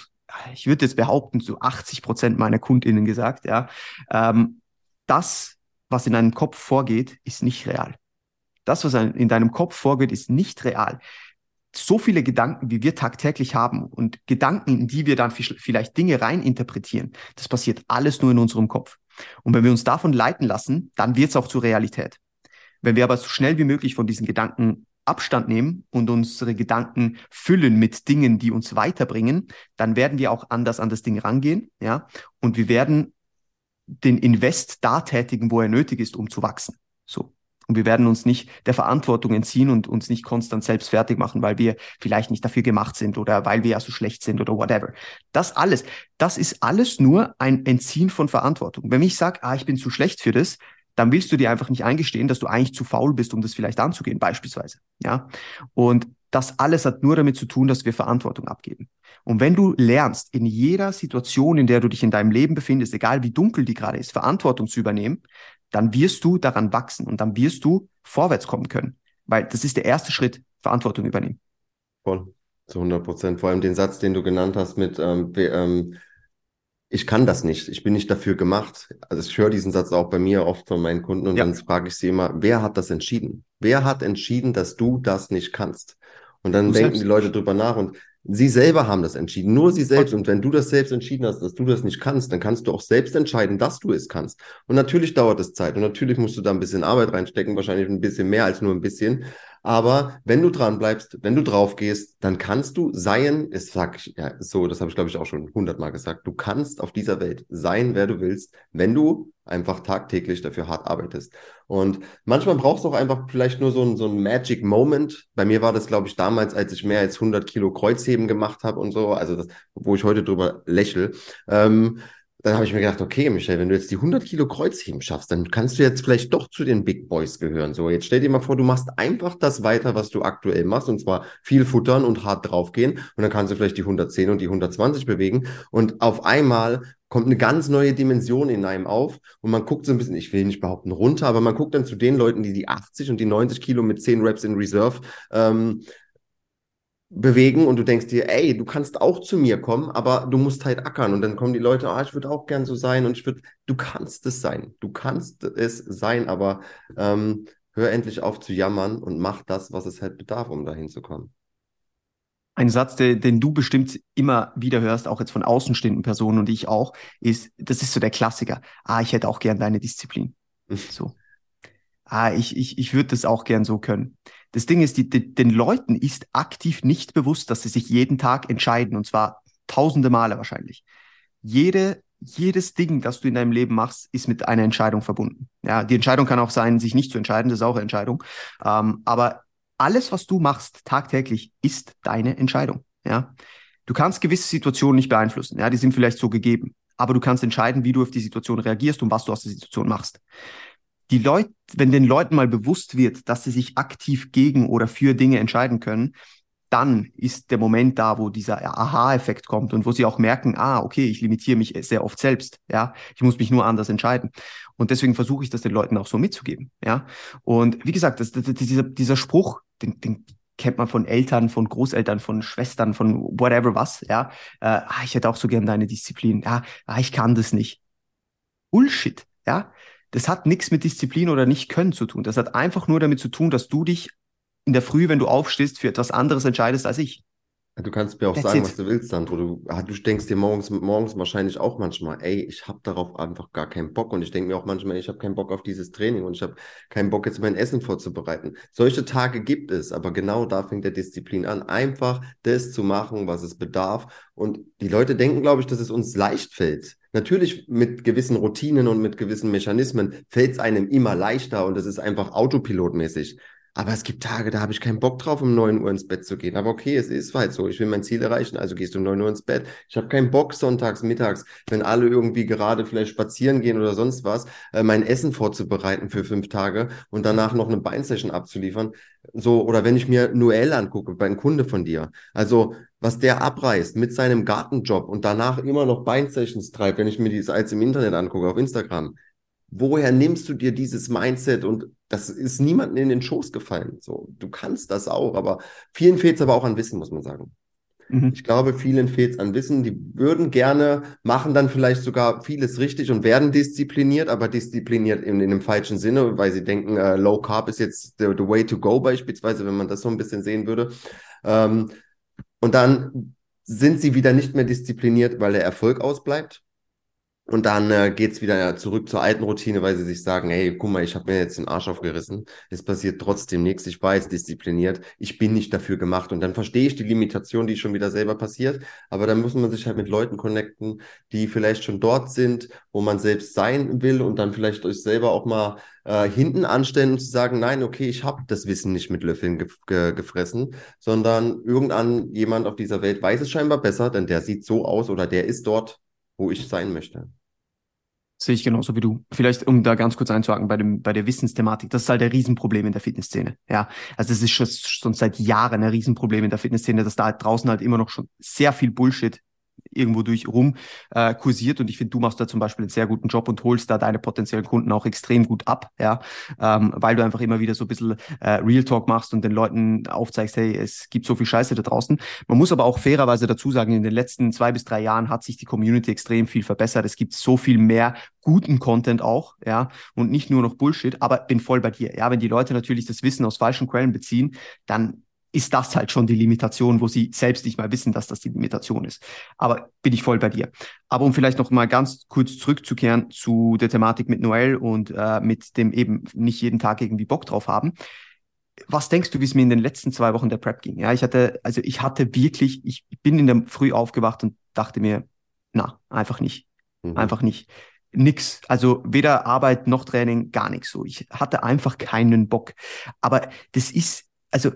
ich würde jetzt behaupten, zu 80 Prozent meiner KundInnen gesagt, ja, ähm, das, was in deinem Kopf vorgeht, ist nicht real. Das, was in deinem Kopf vorgeht, ist nicht real so viele Gedanken, wie wir tagtäglich haben und Gedanken, in die wir dann vielleicht Dinge reininterpretieren, das passiert alles nur in unserem Kopf. Und wenn wir uns davon leiten lassen, dann wird es auch zur Realität. Wenn wir aber so schnell wie möglich von diesen Gedanken Abstand nehmen und unsere Gedanken füllen mit Dingen, die uns weiterbringen, dann werden wir auch anders an das Ding rangehen, ja, und wir werden den Invest da tätigen, wo er nötig ist, um zu wachsen. So. Und wir werden uns nicht der Verantwortung entziehen und uns nicht konstant selbst fertig machen, weil wir vielleicht nicht dafür gemacht sind oder weil wir ja so schlecht sind oder whatever. Das alles, das ist alles nur ein Entziehen von Verantwortung. Wenn ich sage, ah, ich bin zu schlecht für das, dann willst du dir einfach nicht eingestehen, dass du eigentlich zu faul bist, um das vielleicht anzugehen, beispielsweise. Ja. Und das alles hat nur damit zu tun, dass wir Verantwortung abgeben. Und wenn du lernst, in jeder Situation, in der du dich in deinem Leben befindest, egal wie dunkel die gerade ist, Verantwortung zu übernehmen, dann wirst du daran wachsen und dann wirst du vorwärts kommen können. Weil das ist der erste Schritt, Verantwortung übernehmen. Voll, zu 100 Prozent. Vor allem den Satz, den du genannt hast mit, ähm, ähm, ich kann das nicht, ich bin nicht dafür gemacht. Also ich höre diesen Satz auch bei mir oft von meinen Kunden und ja. dann frage ich sie immer, wer hat das entschieden? Wer hat entschieden, dass du das nicht kannst? Und dann du denken die Leute drüber nach und Sie selber haben das entschieden, nur sie selbst. Und wenn du das selbst entschieden hast, dass du das nicht kannst, dann kannst du auch selbst entscheiden, dass du es kannst. Und natürlich dauert es Zeit und natürlich musst du da ein bisschen Arbeit reinstecken, wahrscheinlich ein bisschen mehr als nur ein bisschen. Aber wenn du dran bleibst, wenn du drauf gehst, dann kannst du sein, es sag ich ja so, das habe ich glaube ich auch schon hundertmal gesagt, du kannst auf dieser Welt sein, wer du willst, wenn du einfach tagtäglich dafür hart arbeitest. Und manchmal brauchst du auch einfach vielleicht nur so ein, so ein Magic Moment. Bei mir war das, glaube ich, damals, als ich mehr als 100 Kilo Kreuzheben gemacht habe und so, also das, wo ich heute drüber lächel. Ähm, dann habe ich mir gedacht, okay, Michel, wenn du jetzt die 100 Kilo Kreuzheben schaffst, dann kannst du jetzt vielleicht doch zu den Big Boys gehören. So, jetzt stell dir mal vor, du machst einfach das weiter, was du aktuell machst, und zwar viel futtern und hart draufgehen. Und dann kannst du vielleicht die 110 und die 120 bewegen. Und auf einmal kommt eine ganz neue Dimension in einem auf und man guckt so ein bisschen, ich will nicht behaupten runter, aber man guckt dann zu den Leuten, die die 80 und die 90 Kilo mit 10 Reps in Reserve ähm, bewegen und du denkst dir, ey, du kannst auch zu mir kommen, aber du musst halt ackern und dann kommen die Leute, ah, ich würde auch gern so sein und ich würde, du kannst es sein, du kannst es sein, aber ähm, hör endlich auf zu jammern und mach das, was es halt bedarf, um dahin zu kommen. Ein Satz, der, den du bestimmt immer wieder hörst, auch jetzt von außenstehenden Personen und ich auch, ist, das ist so der Klassiker. Ah, ich hätte auch gern deine Disziplin. so. Ah, ich, ich, ich würde das auch gern so können. Das Ding ist, die, die, den Leuten ist aktiv nicht bewusst, dass sie sich jeden Tag entscheiden, und zwar tausende Male wahrscheinlich. Jede, jedes Ding, das du in deinem Leben machst, ist mit einer Entscheidung verbunden. Ja, die Entscheidung kann auch sein, sich nicht zu entscheiden, das ist auch eine Entscheidung. Ähm, aber alles, was du machst tagtäglich, ist deine Entscheidung. Ja, du kannst gewisse Situationen nicht beeinflussen. Ja, die sind vielleicht so gegeben. Aber du kannst entscheiden, wie du auf die Situation reagierst und was du aus der Situation machst die Leute, wenn den Leuten mal bewusst wird, dass sie sich aktiv gegen oder für Dinge entscheiden können, dann ist der Moment da, wo dieser Aha-Effekt kommt und wo sie auch merken, ah, okay, ich limitiere mich sehr oft selbst, ja, ich muss mich nur anders entscheiden. Und deswegen versuche ich das den Leuten auch so mitzugeben, ja. Und wie gesagt, das, das, dieser, dieser Spruch, den, den kennt man von Eltern, von Großeltern, von Schwestern, von whatever was, ja. Äh, ah, ich hätte auch so gern deine Disziplin, ja, ah, ich kann das nicht. Bullshit, ja das hat nichts mit Disziplin oder nicht können zu tun. Das hat einfach nur damit zu tun, dass du dich in der Früh, wenn du aufstehst, für etwas anderes entscheidest als ich. Du kannst mir auch That's sagen, it. was du willst, Sandro. Du, ah, du denkst dir morgens, morgens wahrscheinlich auch manchmal, ey, ich habe darauf einfach gar keinen Bock. Und ich denke mir auch manchmal, ich habe keinen Bock auf dieses Training und ich habe keinen Bock, jetzt mein Essen vorzubereiten. Solche Tage gibt es, aber genau da fängt der Disziplin an, einfach das zu machen, was es bedarf. Und die Leute denken, glaube ich, dass es uns leicht fällt. Natürlich mit gewissen Routinen und mit gewissen Mechanismen fällt es einem immer leichter und es ist einfach autopilotmäßig. Aber es gibt Tage, da habe ich keinen Bock drauf, um 9 Uhr ins Bett zu gehen. Aber okay, es ist halt so. Ich will mein Ziel erreichen, also gehst du um 9 Uhr ins Bett. Ich habe keinen Bock sonntags, mittags, wenn alle irgendwie gerade vielleicht spazieren gehen oder sonst was, äh, mein Essen vorzubereiten für fünf Tage und danach noch eine Beinsession abzuliefern. So, oder wenn ich mir Noel angucke, bei einem Kunde von dir. Also, was der abreißt mit seinem Gartenjob und danach immer noch Beinsessions treibt, wenn ich mir die Sites im Internet angucke, auf Instagram woher nimmst du dir dieses Mindset und das ist niemandem in den Schoß gefallen. So, du kannst das auch, aber vielen fehlt es aber auch an Wissen, muss man sagen. Mhm. Ich glaube, vielen fehlt es an Wissen. Die würden gerne, machen dann vielleicht sogar vieles richtig und werden diszipliniert, aber diszipliniert in, in dem falschen Sinne, weil sie denken, äh, Low Carb ist jetzt the, the, way to go beispielsweise, wenn man das so ein bisschen sehen würde. Ähm, und dann sind sie wieder nicht mehr diszipliniert, weil der Erfolg ausbleibt Und dann äh, geht wieder zurück zur alten Routine, weil sie sich sagen, hey, guck mal, ich habe mir jetzt den Arsch aufgerissen. Es passiert trotzdem nichts. Ich weiß diszipliniert. Ich bin nicht dafür gemacht. Und dann verstehe ich die Limitation, die schon wieder selber passiert. Aber dann muss man sich halt mit Leuten connecten, die vielleicht schon dort sind, wo man selbst sein will und dann vielleicht euch selber auch mal äh, hinten anstellen und zu sagen, nein, okay, ich habe das Wissen nicht mit Löffeln ge ge gefressen, sondern irgendwann jemand auf dieser Welt weiß es scheinbar besser, denn der sieht so aus oder der ist dort, wo ich sein möchte. Sehe ich genauso wie du. Vielleicht, um da ganz kurz einzuhaken bei dem, bei der Wissensthematik. Das ist halt ein Riesenproblem in der Fitnessszene. Ja. Also es ist schon, schon seit Jahren ein Riesenproblem in der Fitnessszene, dass da halt draußen halt immer noch schon sehr viel Bullshit irgendwo durch rum äh, kursiert und ich finde, du machst da zum Beispiel einen sehr guten Job und holst da deine potenziellen Kunden auch extrem gut ab, ja, ähm, weil du einfach immer wieder so ein bisschen äh, Real Talk machst und den Leuten aufzeigst, hey, es gibt so viel Scheiße da draußen. Man muss aber auch fairerweise dazu sagen, in den letzten zwei bis drei Jahren hat sich die Community extrem viel verbessert. Es gibt so viel mehr guten Content auch, ja, und nicht nur noch Bullshit, aber bin voll bei dir. Ja, wenn die Leute natürlich das Wissen aus falschen Quellen beziehen, dann ist das halt schon die Limitation, wo sie selbst nicht mal wissen, dass das die Limitation ist. Aber bin ich voll bei dir. Aber um vielleicht noch mal ganz kurz zurückzukehren zu der Thematik mit Noel und äh, mit dem eben nicht jeden Tag irgendwie Bock drauf haben. Was denkst du, wie es mir in den letzten zwei Wochen der Prep ging? Ja, ich hatte, also ich hatte wirklich, ich bin in der Früh aufgewacht und dachte mir, na, einfach nicht. Mhm. Einfach nicht. Nix. Also weder Arbeit noch Training, gar nichts so. Ich hatte einfach keinen Bock. Aber das ist, also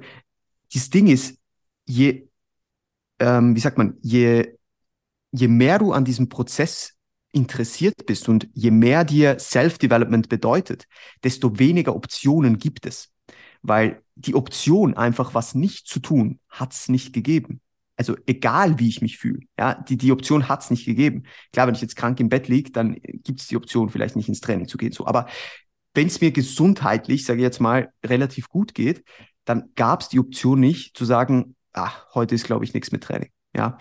das Ding ist, je, ähm, wie sagt man, je, je mehr du an diesem Prozess interessiert bist und je mehr dir Self-Development bedeutet, desto weniger Optionen gibt es. Weil die Option, einfach was nicht zu tun, hat es nicht gegeben. Also egal, wie ich mich fühle, ja, die, die Option hat es nicht gegeben. Klar, wenn ich jetzt krank im Bett liege, dann gibt es die Option, vielleicht nicht ins Training zu gehen. So, aber wenn es mir gesundheitlich, sage ich jetzt mal, relativ gut geht, dann gab es die Option nicht zu sagen, ach, heute ist, glaube ich, nichts mit Training. Ja.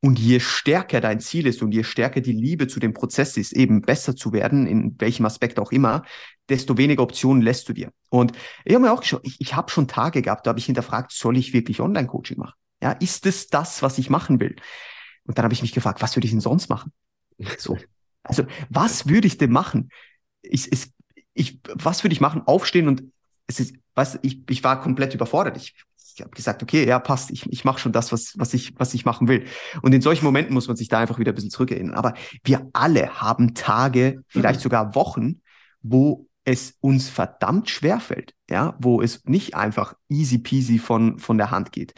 Und je stärker dein Ziel ist und je stärker die Liebe zu dem Prozess ist, eben besser zu werden, in welchem Aspekt auch immer, desto weniger Optionen lässt du dir. Und ich habe mir auch geschaut, ich, ich habe schon Tage gehabt, da habe ich hinterfragt, soll ich wirklich Online-Coaching machen? Ja, ist es das, was ich machen will? Und dann habe ich mich gefragt, was würde ich denn sonst machen? So. Also, was würde ich denn machen? Ich, es, ich, was würde ich machen? Aufstehen und es ist, weißt ich, ich war komplett überfordert. Ich, ich habe gesagt, okay, ja, passt, ich, ich mache schon das, was, was, ich, was ich machen will. Und in solchen Momenten muss man sich da einfach wieder ein bisschen zurückerinnern. Aber wir alle haben Tage, vielleicht sogar Wochen, wo es uns verdammt schwer fällt, ja, wo es nicht einfach easy peasy von, von der Hand geht.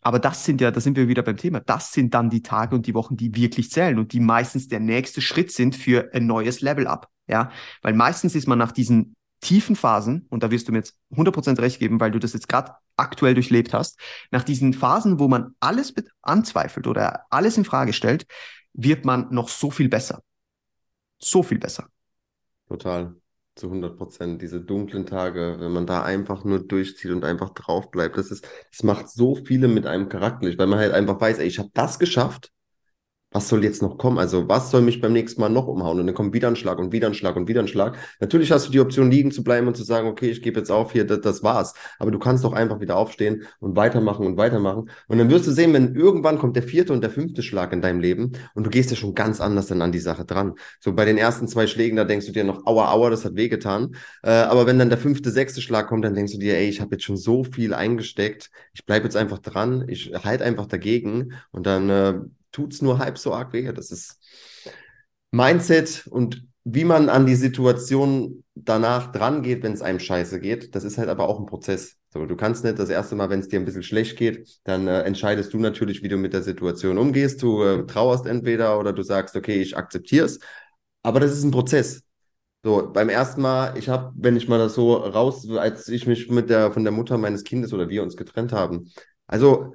Aber das sind ja, da sind wir wieder beim Thema. Das sind dann die Tage und die Wochen, die wirklich zählen und die meistens der nächste Schritt sind für ein neues Level up. Ja, weil meistens ist man nach diesen tiefen Phasen, und da wirst du mir jetzt 100% recht geben, weil du das jetzt gerade aktuell durchlebt hast, nach diesen Phasen, wo man alles anzweifelt oder alles in Frage stellt, wird man noch so viel besser. So viel besser. Total. Zu 100 Prozent. Diese dunklen Tage, wenn man da einfach nur durchzieht und einfach drauf bleibt, das ist, das macht so viele mit einem charakterlich, weil man halt einfach weiß, ey, ich habe das geschafft was soll jetzt noch kommen? Also, was soll mich beim nächsten Mal noch umhauen? Und dann kommt wieder ein Schlag und wieder ein Schlag und wieder ein Schlag. Natürlich hast du die Option, liegen zu bleiben und zu sagen, okay, ich gebe jetzt auf hier, das, das war's. Aber du kannst doch einfach wieder aufstehen und weitermachen und weitermachen. Und dann wirst du sehen, wenn irgendwann kommt der vierte und der fünfte Schlag in deinem Leben und du gehst ja schon ganz anders dann an die Sache dran. So bei den ersten zwei Schlägen, da denkst du dir noch, aua, aua, das hat wehgetan. Äh, aber wenn dann der fünfte, sechste Schlag kommt, dann denkst du dir, ey, ich habe jetzt schon so viel eingesteckt. Ich bleibe jetzt einfach dran. Ich halte einfach dagegen und dann äh, tut es nur halb so arg weh. Das ist Mindset und wie man an die Situation danach dran geht, wenn es einem scheiße geht, das ist halt aber auch ein Prozess. So, du kannst nicht das erste Mal, wenn es dir ein bisschen schlecht geht, dann äh, entscheidest du natürlich, wie du mit der Situation umgehst. Du äh, trauerst entweder oder du sagst, okay, ich akzeptiere es. Aber das ist ein Prozess. So, beim ersten Mal, ich habe, wenn ich mal das so raus, als ich mich mit der von der Mutter meines Kindes oder wir uns getrennt haben, also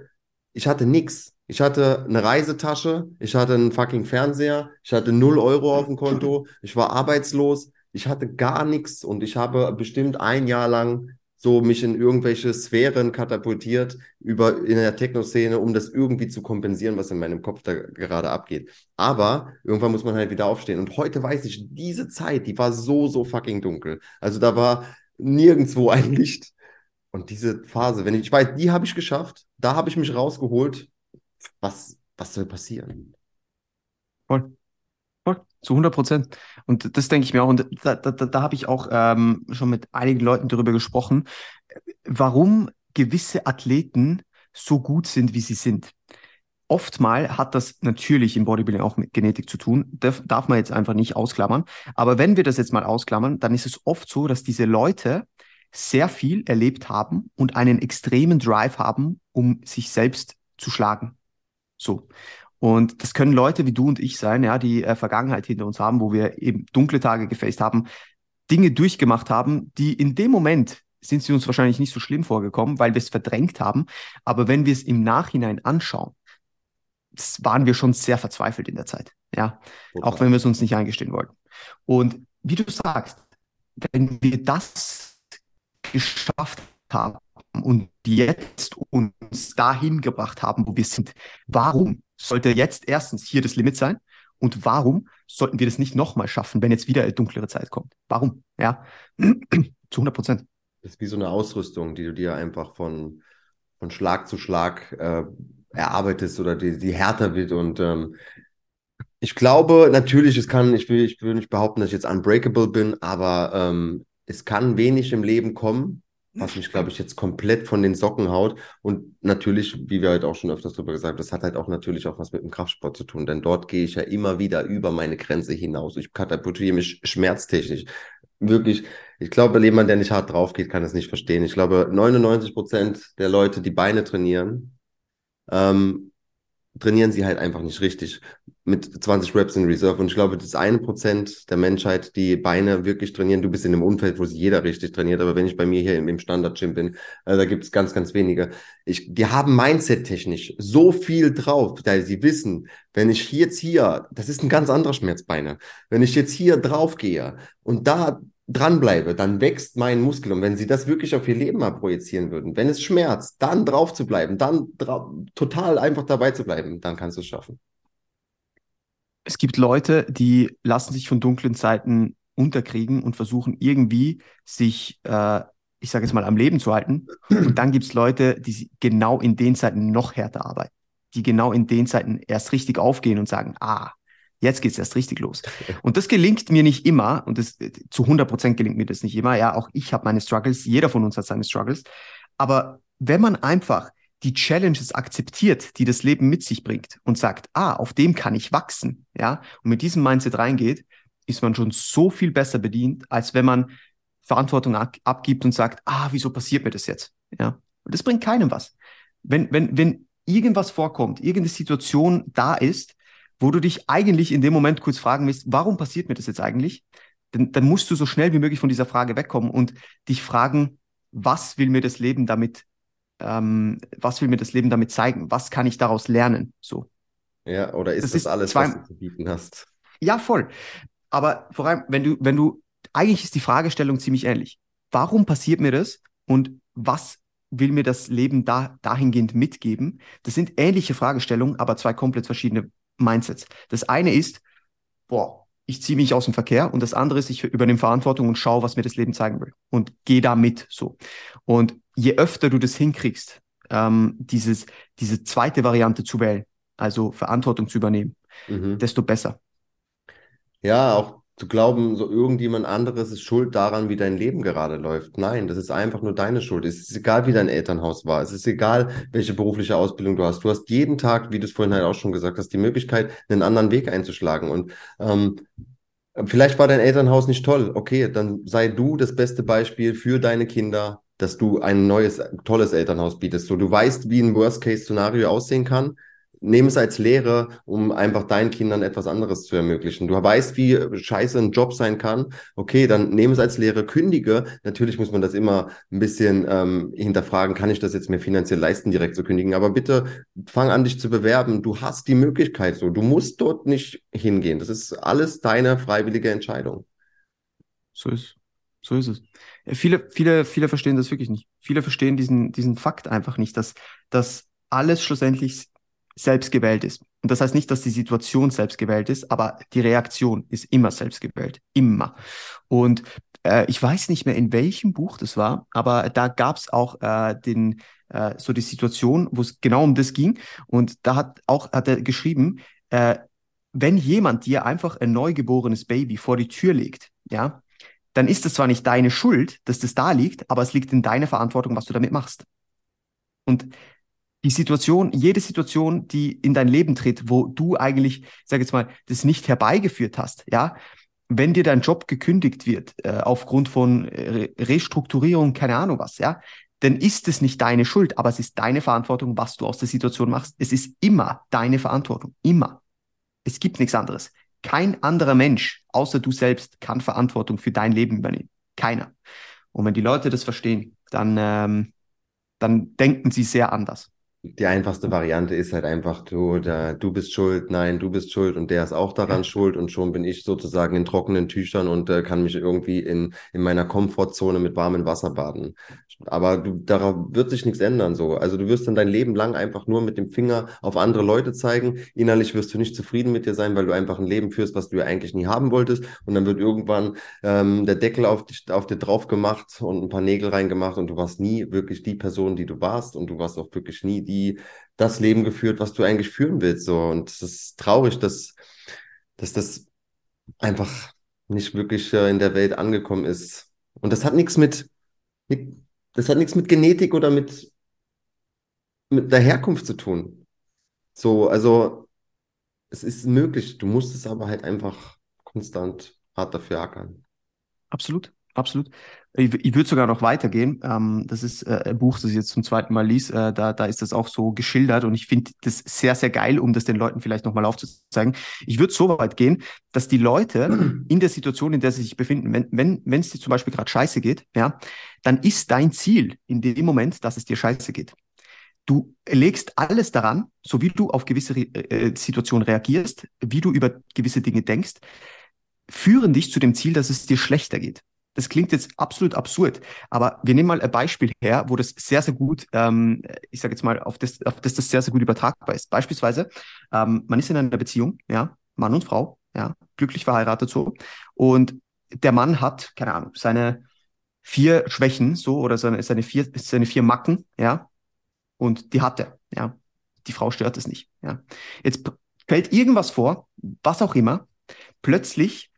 ich hatte nichts. Ich hatte eine Reisetasche, ich hatte einen fucking Fernseher, ich hatte 0 Euro auf dem Konto, ich war arbeitslos, ich hatte gar nichts und ich habe bestimmt ein Jahr lang so mich in irgendwelche Sphären katapultiert über in der Techno-Szene, um das irgendwie zu kompensieren, was in meinem Kopf da gerade abgeht. Aber irgendwann muss man halt wieder aufstehen. Und heute weiß ich, diese Zeit, die war so, so fucking dunkel. Also da war nirgendwo ein Licht. Und diese Phase, wenn ich, ich weiß, die habe ich geschafft, da habe ich mich rausgeholt was, was soll passieren? Voll. Zu 100 Prozent. Und das denke ich mir auch. Und da, da, da habe ich auch ähm, schon mit einigen Leuten darüber gesprochen, warum gewisse Athleten so gut sind, wie sie sind. Oftmal hat das natürlich im Bodybuilding auch mit Genetik zu tun. Darf, darf man jetzt einfach nicht ausklammern. Aber wenn wir das jetzt mal ausklammern, dann ist es oft so, dass diese Leute sehr viel erlebt haben und einen extremen Drive haben, um sich selbst zu schlagen. So. Und das können Leute wie du und ich sein, ja, die äh, Vergangenheit hinter uns haben, wo wir eben dunkle Tage gefaced haben, Dinge durchgemacht haben, die in dem Moment sind sie uns wahrscheinlich nicht so schlimm vorgekommen, weil wir es verdrängt haben. Aber wenn wir es im Nachhinein anschauen, waren wir schon sehr verzweifelt in der Zeit. Ja, okay. auch wenn wir es uns nicht eingestehen wollten. Und wie du sagst, wenn wir das geschafft haben und jetzt uns dahin gebracht haben, wo wir sind, warum sollte jetzt erstens hier das Limit sein und warum sollten wir das nicht nochmal schaffen, wenn jetzt wieder eine dunklere Zeit kommt? Warum? Ja, zu 100 Prozent. Das ist wie so eine Ausrüstung, die du dir einfach von, von Schlag zu Schlag äh, erarbeitest oder die, die härter wird und ähm, ich glaube, natürlich, es kann, ich will, ich will nicht behaupten, dass ich jetzt unbreakable bin, aber ähm, es kann wenig im Leben kommen, was mich, glaube ich, jetzt komplett von den Socken haut. Und natürlich, wie wir halt auch schon öfters darüber gesagt haben, das hat halt auch natürlich auch was mit dem Kraftsport zu tun, denn dort gehe ich ja immer wieder über meine Grenze hinaus. Ich katapultiere mich schmerztechnisch. Wirklich, ich glaube, jemand, der nicht hart drauf geht, kann es nicht verstehen. Ich glaube, 99 Prozent der Leute, die Beine trainieren, ähm, trainieren sie halt einfach nicht richtig mit 20 Reps in Reserve. Und ich glaube, das ist eine Prozent der Menschheit, die Beine wirklich trainieren. Du bist in einem Umfeld, wo sie jeder richtig trainiert. Aber wenn ich bei mir hier im, im Standard-Gym bin, äh, da gibt es ganz, ganz wenige. Ich, die haben Mindset-technisch so viel drauf, weil sie wissen, wenn ich jetzt hier, das ist ein ganz anderer Schmerzbeine. Wenn ich jetzt hier drauf gehe und da dranbleibe, dann wächst mein Muskel. Und wenn sie das wirklich auf ihr Leben mal projizieren würden, wenn es schmerzt, dann drauf zu bleiben, dann total einfach dabei zu bleiben, dann kannst du es schaffen. Es gibt Leute, die lassen sich von dunklen Zeiten unterkriegen und versuchen irgendwie sich, äh, ich sage jetzt mal, am Leben zu halten. Und dann gibt es Leute, die genau in den Zeiten noch härter arbeiten, die genau in den Zeiten erst richtig aufgehen und sagen, ah, Jetzt geht's erst richtig los. Und das gelingt mir nicht immer und das, zu 100 Prozent gelingt mir das nicht immer. Ja, auch ich habe meine Struggles. Jeder von uns hat seine Struggles. Aber wenn man einfach die Challenges akzeptiert, die das Leben mit sich bringt und sagt, ah, auf dem kann ich wachsen, ja, und mit diesem Mindset reingeht, ist man schon so viel besser bedient, als wenn man Verantwortung abgibt und sagt, ah, wieso passiert mir das jetzt? Ja, und das bringt keinem was. Wenn, wenn, wenn irgendwas vorkommt, irgendeine Situation da ist, wo du dich eigentlich in dem Moment kurz fragen willst, warum passiert mir das jetzt eigentlich? Dann, dann musst du so schnell wie möglich von dieser Frage wegkommen und dich fragen, was will mir das Leben damit, ähm, was will mir das Leben damit zeigen? Was kann ich daraus lernen? So. Ja, oder ist das, das ist alles, zwei, was du zu bieten hast? Ja, voll. Aber vor allem, wenn du, wenn du, eigentlich ist die Fragestellung ziemlich ähnlich. Warum passiert mir das? Und was will mir das Leben da, dahingehend mitgeben? Das sind ähnliche Fragestellungen, aber zwei komplett verschiedene Mindsets. Das eine ist, boah, ich ziehe mich aus dem Verkehr und das andere ist, ich übernehme Verantwortung und schaue, was mir das Leben zeigen will und gehe da mit so. Und je öfter du das hinkriegst, ähm, dieses, diese zweite Variante zu wählen, also Verantwortung zu übernehmen, mhm. desto besser. Ja, auch zu glauben, so irgendjemand anderes ist schuld daran, wie dein Leben gerade läuft. Nein, das ist einfach nur deine Schuld. Es ist egal, wie dein Elternhaus war. Es ist egal, welche berufliche Ausbildung du hast. Du hast jeden Tag, wie du es vorhin halt auch schon gesagt hast, die Möglichkeit, einen anderen Weg einzuschlagen. Und ähm, vielleicht war dein Elternhaus nicht toll. Okay, dann sei du das beste Beispiel für deine Kinder, dass du ein neues, tolles Elternhaus bietest. So, du weißt, wie ein Worst-Case-Szenario aussehen kann nehme es als Lehre, um einfach deinen Kindern etwas anderes zu ermöglichen. Du weißt, wie scheiße ein Job sein kann. Okay, dann nehme es als Lehre, kündige. Natürlich muss man das immer ein bisschen ähm, hinterfragen, kann ich das jetzt mir finanziell leisten, direkt zu kündigen. Aber bitte fang an, dich zu bewerben. Du hast die Möglichkeit so. Du musst dort nicht hingehen. Das ist alles deine freiwillige Entscheidung. So ist, so ist es. Viele, viele, viele verstehen das wirklich nicht. Viele verstehen diesen, diesen Fakt einfach nicht, dass, dass alles schlussendlich selbst gewählt ist. Und das heißt nicht, dass die Situation selbst gewählt ist, aber die Reaktion ist immer selbst gewählt. Immer. Und äh, ich weiß nicht mehr, in welchem Buch das war, aber da gab es auch äh, den, äh, so die Situation, wo es genau um das ging. Und da hat auch hat er geschrieben, äh, wenn jemand dir einfach ein neugeborenes Baby vor die Tür legt, ja, dann ist es zwar nicht deine Schuld, dass das da liegt, aber es liegt in deiner Verantwortung, was du damit machst. Und die Situation, jede Situation, die in dein Leben tritt, wo du eigentlich, ich sage jetzt mal, das nicht herbeigeführt hast, ja, wenn dir dein Job gekündigt wird äh, aufgrund von Re Restrukturierung, keine Ahnung was, ja, dann ist es nicht deine Schuld, aber es ist deine Verantwortung, was du aus der Situation machst. Es ist immer deine Verantwortung, immer. Es gibt nichts anderes. Kein anderer Mensch, außer du selbst, kann Verantwortung für dein Leben übernehmen. Keiner. Und wenn die Leute das verstehen, dann, ähm, dann denken sie sehr anders die einfachste Variante ist halt einfach, du, da, du bist schuld, nein, du bist schuld und der ist auch daran schuld und schon bin ich sozusagen in trockenen Tüchern und äh, kann mich irgendwie in, in meiner Komfortzone mit warmem Wasser baden. Aber du, daran wird sich nichts ändern so. Also du wirst dann dein Leben lang einfach nur mit dem Finger auf andere Leute zeigen. Innerlich wirst du nicht zufrieden mit dir sein, weil du einfach ein Leben führst, was du ja eigentlich nie haben wolltest. Und dann wird irgendwann ähm, der Deckel auf, dich, auf dir drauf gemacht und ein paar Nägel reingemacht und du warst nie wirklich die Person, die du warst und du warst auch wirklich nie die die das Leben geführt, was du eigentlich führen willst. So. Und es ist traurig, dass, dass das einfach nicht wirklich äh, in der Welt angekommen ist. Und das hat nichts mit, mit, das hat nichts mit Genetik oder mit, mit der Herkunft zu tun. So, also es ist möglich, du musst es aber halt einfach konstant hart dafür ackern. Absolut absolut. Ich, ich würde sogar noch weitergehen. Ähm, das ist äh, ein Buch, das ich jetzt zum zweiten Mal lies. Äh, da, da ist das auch so geschildert und ich finde das sehr, sehr geil, um das den Leuten vielleicht nochmal aufzuzeigen. Ich würde so weit gehen, dass die Leute in der Situation, in der sie sich befinden, wenn wenn wenn es dir zum Beispiel gerade scheiße geht, ja, dann ist dein Ziel in dem Moment, dass es dir scheiße geht. Du legst alles daran, so wie du auf gewisse Re äh, Situationen reagierst, wie du über gewisse Dinge denkst, führen dich zu dem Ziel, dass es dir schlechter geht. Das klingt jetzt absolut absurd, aber wir nehmen mal ein Beispiel her, wo das sehr, sehr gut, ähm, ich sage jetzt mal, auf das, auf das das sehr, sehr gut übertragbar ist. Beispielsweise, ähm, man ist in einer Beziehung, ja, Mann und Frau, ja, glücklich verheiratet so, und der Mann hat, keine Ahnung, seine vier Schwächen so oder seine, seine, vier, seine vier Macken, ja, und die hat er, ja. Die Frau stört es nicht, ja. Jetzt fällt irgendwas vor, was auch immer, plötzlich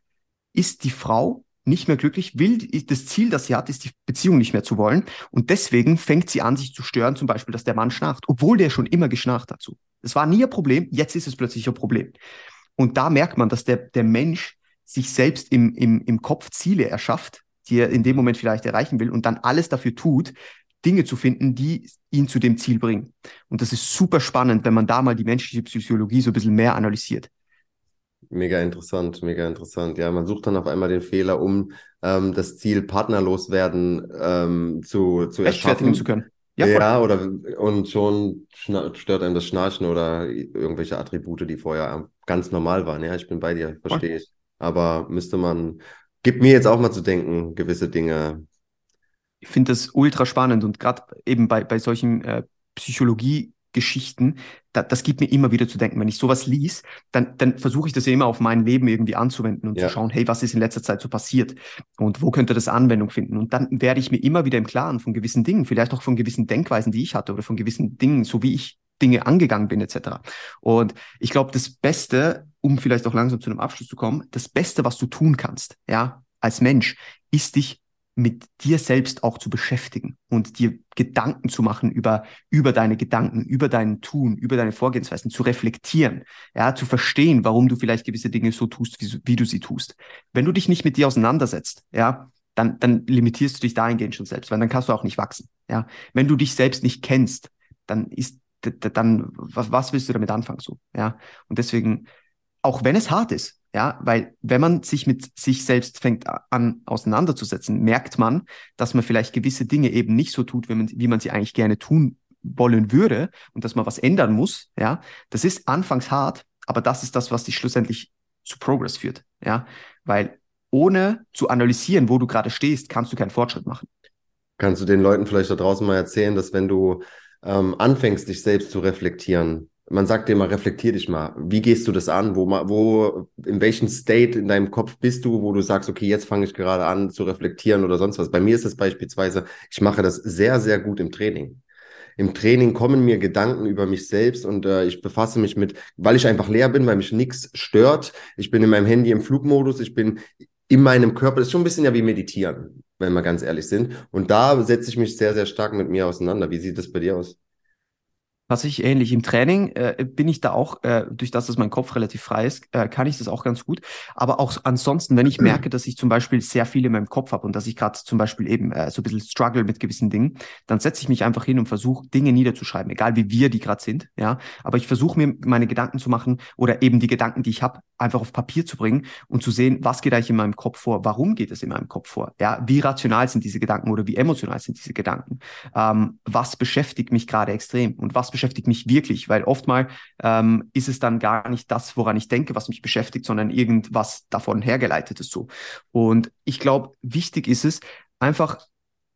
ist die Frau nicht mehr glücklich, will das Ziel, das sie hat, ist die Beziehung nicht mehr zu wollen. Und deswegen fängt sie an, sich zu stören, zum Beispiel, dass der Mann schnarcht, obwohl der schon immer geschnarcht dazu. Das war nie ein Problem, jetzt ist es plötzlich ein Problem. Und da merkt man, dass der, der Mensch sich selbst im, im, im Kopf Ziele erschafft, die er in dem Moment vielleicht erreichen will und dann alles dafür tut, Dinge zu finden, die ihn zu dem Ziel bringen. Und das ist super spannend, wenn man da mal die menschliche Psychologie so ein bisschen mehr analysiert. Mega interessant, mega interessant. Ja, man sucht dann auf einmal den Fehler, um ähm, das Ziel partnerlos werden ähm, zu, zu erschaffen. zu können. Ja, ja, oder und schon stört einem das Schnarchen oder irgendwelche Attribute, die vorher ganz normal waren. Ja, ich bin bei dir, verstehe ich. Aber müsste man, gibt mir jetzt auch mal zu denken, gewisse Dinge. Ich finde das ultra spannend und gerade eben bei, bei solchen äh, Psychologie Geschichten, da, das gibt mir immer wieder zu denken. Wenn ich sowas lies, dann, dann versuche ich das ja immer auf mein Leben irgendwie anzuwenden und ja. zu schauen, hey, was ist in letzter Zeit so passiert und wo könnte das Anwendung finden? Und dann werde ich mir immer wieder im Klaren von gewissen Dingen, vielleicht auch von gewissen Denkweisen, die ich hatte oder von gewissen Dingen, so wie ich Dinge angegangen bin, etc. Und ich glaube, das Beste, um vielleicht auch langsam zu einem Abschluss zu kommen, das Beste, was du tun kannst, ja, als Mensch, ist dich mit dir selbst auch zu beschäftigen und dir Gedanken zu machen über, über deine Gedanken, über dein Tun, über deine Vorgehensweisen, zu reflektieren, ja, zu verstehen, warum du vielleicht gewisse Dinge so tust, wie, wie du sie tust. Wenn du dich nicht mit dir auseinandersetzt, ja, dann, dann limitierst du dich dahingehend schon selbst, weil dann kannst du auch nicht wachsen, ja. Wenn du dich selbst nicht kennst, dann ist, dann, was, willst du damit anfangen, so, ja. Und deswegen, auch wenn es hart ist, ja, weil wenn man sich mit sich selbst fängt an auseinanderzusetzen, merkt man, dass man vielleicht gewisse Dinge eben nicht so tut, wie man, wie man sie eigentlich gerne tun wollen würde und dass man was ändern muss. Ja, das ist anfangs hart, aber das ist das, was dich schlussendlich zu Progress führt. Ja, weil ohne zu analysieren, wo du gerade stehst, kannst du keinen Fortschritt machen. Kannst du den Leuten vielleicht da draußen mal erzählen, dass wenn du ähm, anfängst, dich selbst zu reflektieren, man sagt dir mal, reflektier dich mal. Wie gehst du das an? Wo, wo, in welchem State in deinem Kopf bist du, wo du sagst, okay, jetzt fange ich gerade an zu reflektieren oder sonst was? Bei mir ist es beispielsweise, ich mache das sehr, sehr gut im Training. im Training kommen mir Gedanken über mich selbst und äh, ich befasse mich mit, weil ich einfach leer bin, weil mich nichts stört. Ich bin in meinem Handy im Flugmodus, ich bin in meinem Körper. Das ist schon ein bisschen ja wie meditieren, wenn wir ganz ehrlich sind. Und da setze ich mich sehr, sehr stark mit mir auseinander. Wie sieht das bei dir aus? Was ich ähnlich im Training äh, bin ich da auch, äh, durch das, dass mein Kopf relativ frei ist, äh, kann ich das auch ganz gut. Aber auch ansonsten, wenn ich merke, dass ich zum Beispiel sehr viel in meinem Kopf habe und dass ich gerade zum Beispiel eben äh, so ein bisschen struggle mit gewissen Dingen, dann setze ich mich einfach hin und versuche Dinge niederzuschreiben, egal wie wir die gerade sind. Ja, aber ich versuche mir meine Gedanken zu machen oder eben die Gedanken, die ich habe, einfach auf Papier zu bringen und zu sehen, was geht eigentlich in meinem Kopf vor, warum geht es in meinem Kopf vor, ja, wie rational sind diese Gedanken oder wie emotional sind diese Gedanken, ähm, was beschäftigt mich gerade extrem und was beschäftigt mich wirklich, weil oftmal ähm, ist es dann gar nicht das, woran ich denke, was mich beschäftigt, sondern irgendwas davon hergeleitet ist so. Und ich glaube, wichtig ist es, einfach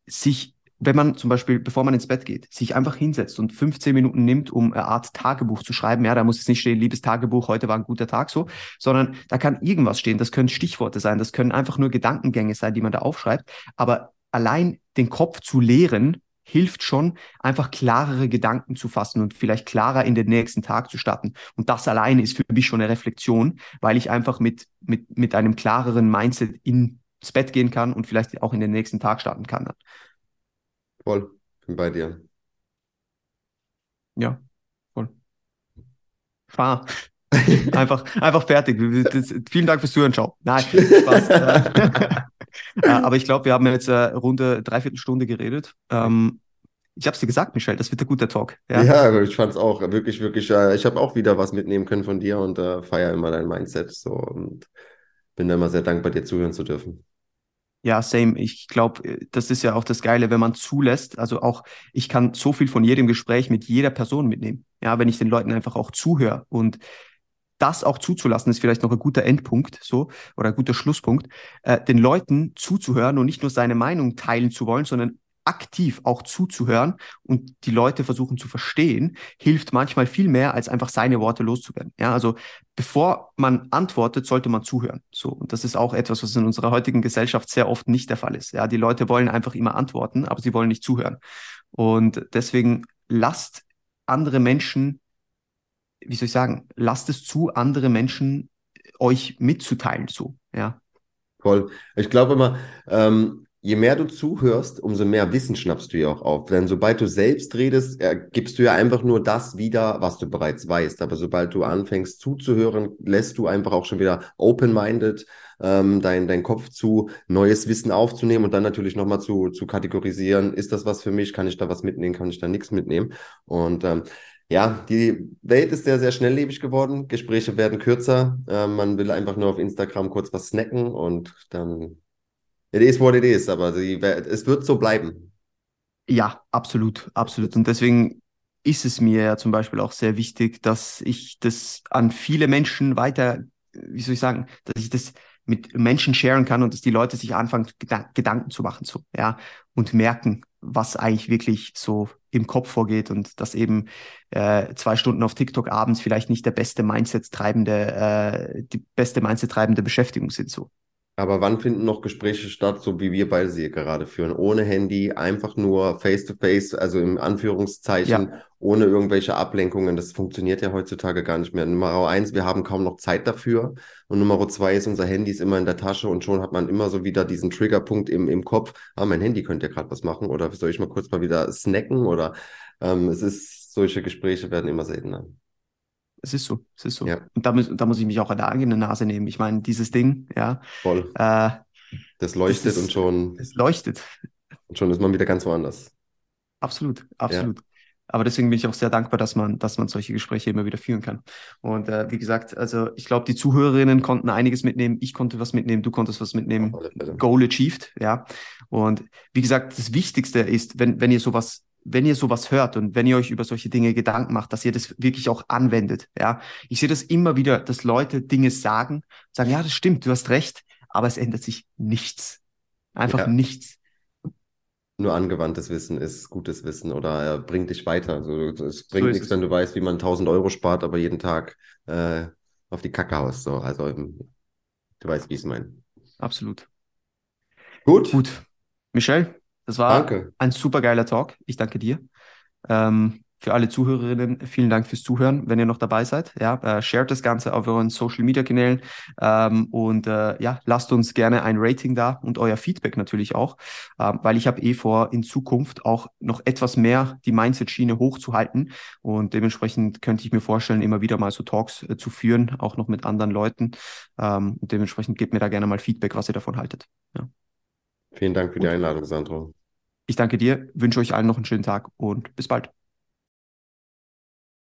sich wenn man zum Beispiel, bevor man ins Bett geht, sich einfach hinsetzt und 15 Minuten nimmt, um eine Art Tagebuch zu schreiben, ja, da muss es nicht stehen, liebes Tagebuch, heute war ein guter Tag so, sondern da kann irgendwas stehen, das können Stichworte sein, das können einfach nur Gedankengänge sein, die man da aufschreibt, aber allein den Kopf zu leeren, hilft schon, einfach klarere Gedanken zu fassen und vielleicht klarer in den nächsten Tag zu starten. Und das alleine ist für mich schon eine Reflexion, weil ich einfach mit, mit, mit einem klareren Mindset ins Bett gehen kann und vielleicht auch in den nächsten Tag starten kann. Voll, bin bei dir. Ja, voll. Fahr. einfach, einfach fertig. Das, vielen Dank fürs Zuhören. Ciao. Nein, Spaß. Äh, aber ich glaube, wir haben jetzt äh, runde dreiviertel Stunde geredet. Ähm, ich habe es dir gesagt, Michelle, das wird ein guter Talk. Ja, ja ich fand es auch wirklich, wirklich. Äh, ich habe auch wieder was mitnehmen können von dir und äh, feiere immer dein Mindset so und bin da immer sehr dankbar, dir zuhören zu dürfen. Ja, same. Ich glaube, äh, das ist ja auch das Geile, wenn man zulässt. Also auch, ich kann so viel von jedem Gespräch mit jeder Person mitnehmen. Ja, wenn ich den Leuten einfach auch zuhöre und das auch zuzulassen, ist vielleicht noch ein guter Endpunkt, so, oder ein guter Schlusspunkt, äh, den Leuten zuzuhören und nicht nur seine Meinung teilen zu wollen, sondern aktiv auch zuzuhören und die Leute versuchen zu verstehen, hilft manchmal viel mehr, als einfach seine Worte loszuwerden. Ja, also bevor man antwortet, sollte man zuhören. So. Und das ist auch etwas, was in unserer heutigen Gesellschaft sehr oft nicht der Fall ist. Ja, die Leute wollen einfach immer antworten, aber sie wollen nicht zuhören. Und deswegen lasst andere Menschen wie soll ich sagen, lasst es zu, andere Menschen euch mitzuteilen, so, ja. Voll. Ich glaube immer, ähm, je mehr du zuhörst, umso mehr Wissen schnappst du ja auch auf. Denn sobald du selbst redest, äh, gibst du ja einfach nur das wieder, was du bereits weißt. Aber sobald du anfängst zuzuhören, lässt du einfach auch schon wieder open-minded ähm, dein, dein Kopf zu, neues Wissen aufzunehmen und dann natürlich nochmal zu, zu kategorisieren, ist das was für mich, kann ich da was mitnehmen, kann ich da nichts mitnehmen. Und ähm, ja, die Welt ist sehr, sehr schnelllebig geworden. Gespräche werden kürzer. Äh, man will einfach nur auf Instagram kurz was snacken und dann it is what it is, aber die, es wird so bleiben. Ja, absolut, absolut. Und deswegen ist es mir ja zum Beispiel auch sehr wichtig, dass ich das an viele Menschen weiter, wie soll ich sagen, dass ich das mit Menschen sharen kann und dass die Leute sich anfangen, Gedanken zu machen, so, ja, und merken, was eigentlich wirklich so im Kopf vorgeht und dass eben äh, zwei Stunden auf TikTok abends vielleicht nicht der beste Mindset-treibende, äh, die beste Mindset-treibende Beschäftigung sind so. Aber wann finden noch Gespräche statt, so wie wir beide sie gerade führen? Ohne Handy, einfach nur face-to-face, -face, also im Anführungszeichen, ja. ohne irgendwelche Ablenkungen. Das funktioniert ja heutzutage gar nicht mehr. Nummer eins, wir haben kaum noch Zeit dafür. Und Nummer zwei ist, unser Handy ist immer in der Tasche und schon hat man immer so wieder diesen Triggerpunkt im, im Kopf. Ah, mein Handy könnte ja gerade was machen oder soll ich mal kurz mal wieder snacken oder ähm, es ist, solche Gespräche werden immer seltener. Es ist so, es ist so. Ja. Und da, muss, da muss ich mich auch an der eigenen Nase nehmen. Ich meine, dieses Ding, ja. Voll. Äh, das leuchtet das ist, und schon. Es leuchtet. Und schon ist man wieder ganz woanders. Absolut, absolut. Ja. Aber deswegen bin ich auch sehr dankbar, dass man, dass man solche Gespräche immer wieder führen kann. Und äh, wie gesagt, also ich glaube, die Zuhörerinnen konnten einiges mitnehmen. Ich konnte was mitnehmen, du konntest was mitnehmen. Goal achieved, ja. Und wie gesagt, das Wichtigste ist, wenn, wenn ihr sowas wenn ihr sowas hört und wenn ihr euch über solche Dinge Gedanken macht, dass ihr das wirklich auch anwendet. Ja, ich sehe das immer wieder, dass Leute Dinge sagen, sagen, ja, das stimmt, du hast recht, aber es ändert sich nichts. Einfach ja. nichts. Nur angewandtes Wissen ist gutes Wissen oder er bringt dich weiter. Also es bringt so nichts, es. wenn du weißt, wie man 1000 Euro spart, aber jeden Tag äh, auf die Kacke haust. So, also du weißt, wie ich es meine. Absolut. Gut. Gut. Michelle, das war danke. ein super geiler Talk. Ich danke dir. Ähm, für alle Zuhörerinnen, vielen Dank fürs Zuhören, wenn ihr noch dabei seid. Ja, äh, shared das Ganze auf euren Social Media Kanälen ähm, und äh, ja, lasst uns gerne ein Rating da und euer Feedback natürlich auch, ähm, weil ich habe eh vor, in Zukunft auch noch etwas mehr die Mindset-Schiene hochzuhalten und dementsprechend könnte ich mir vorstellen, immer wieder mal so Talks äh, zu führen, auch noch mit anderen Leuten. Ähm, und dementsprechend gebt mir da gerne mal Feedback, was ihr davon haltet. Ja. Vielen Dank für die Einladung, Sandro. Ich danke dir, wünsche euch allen noch einen schönen Tag und bis bald.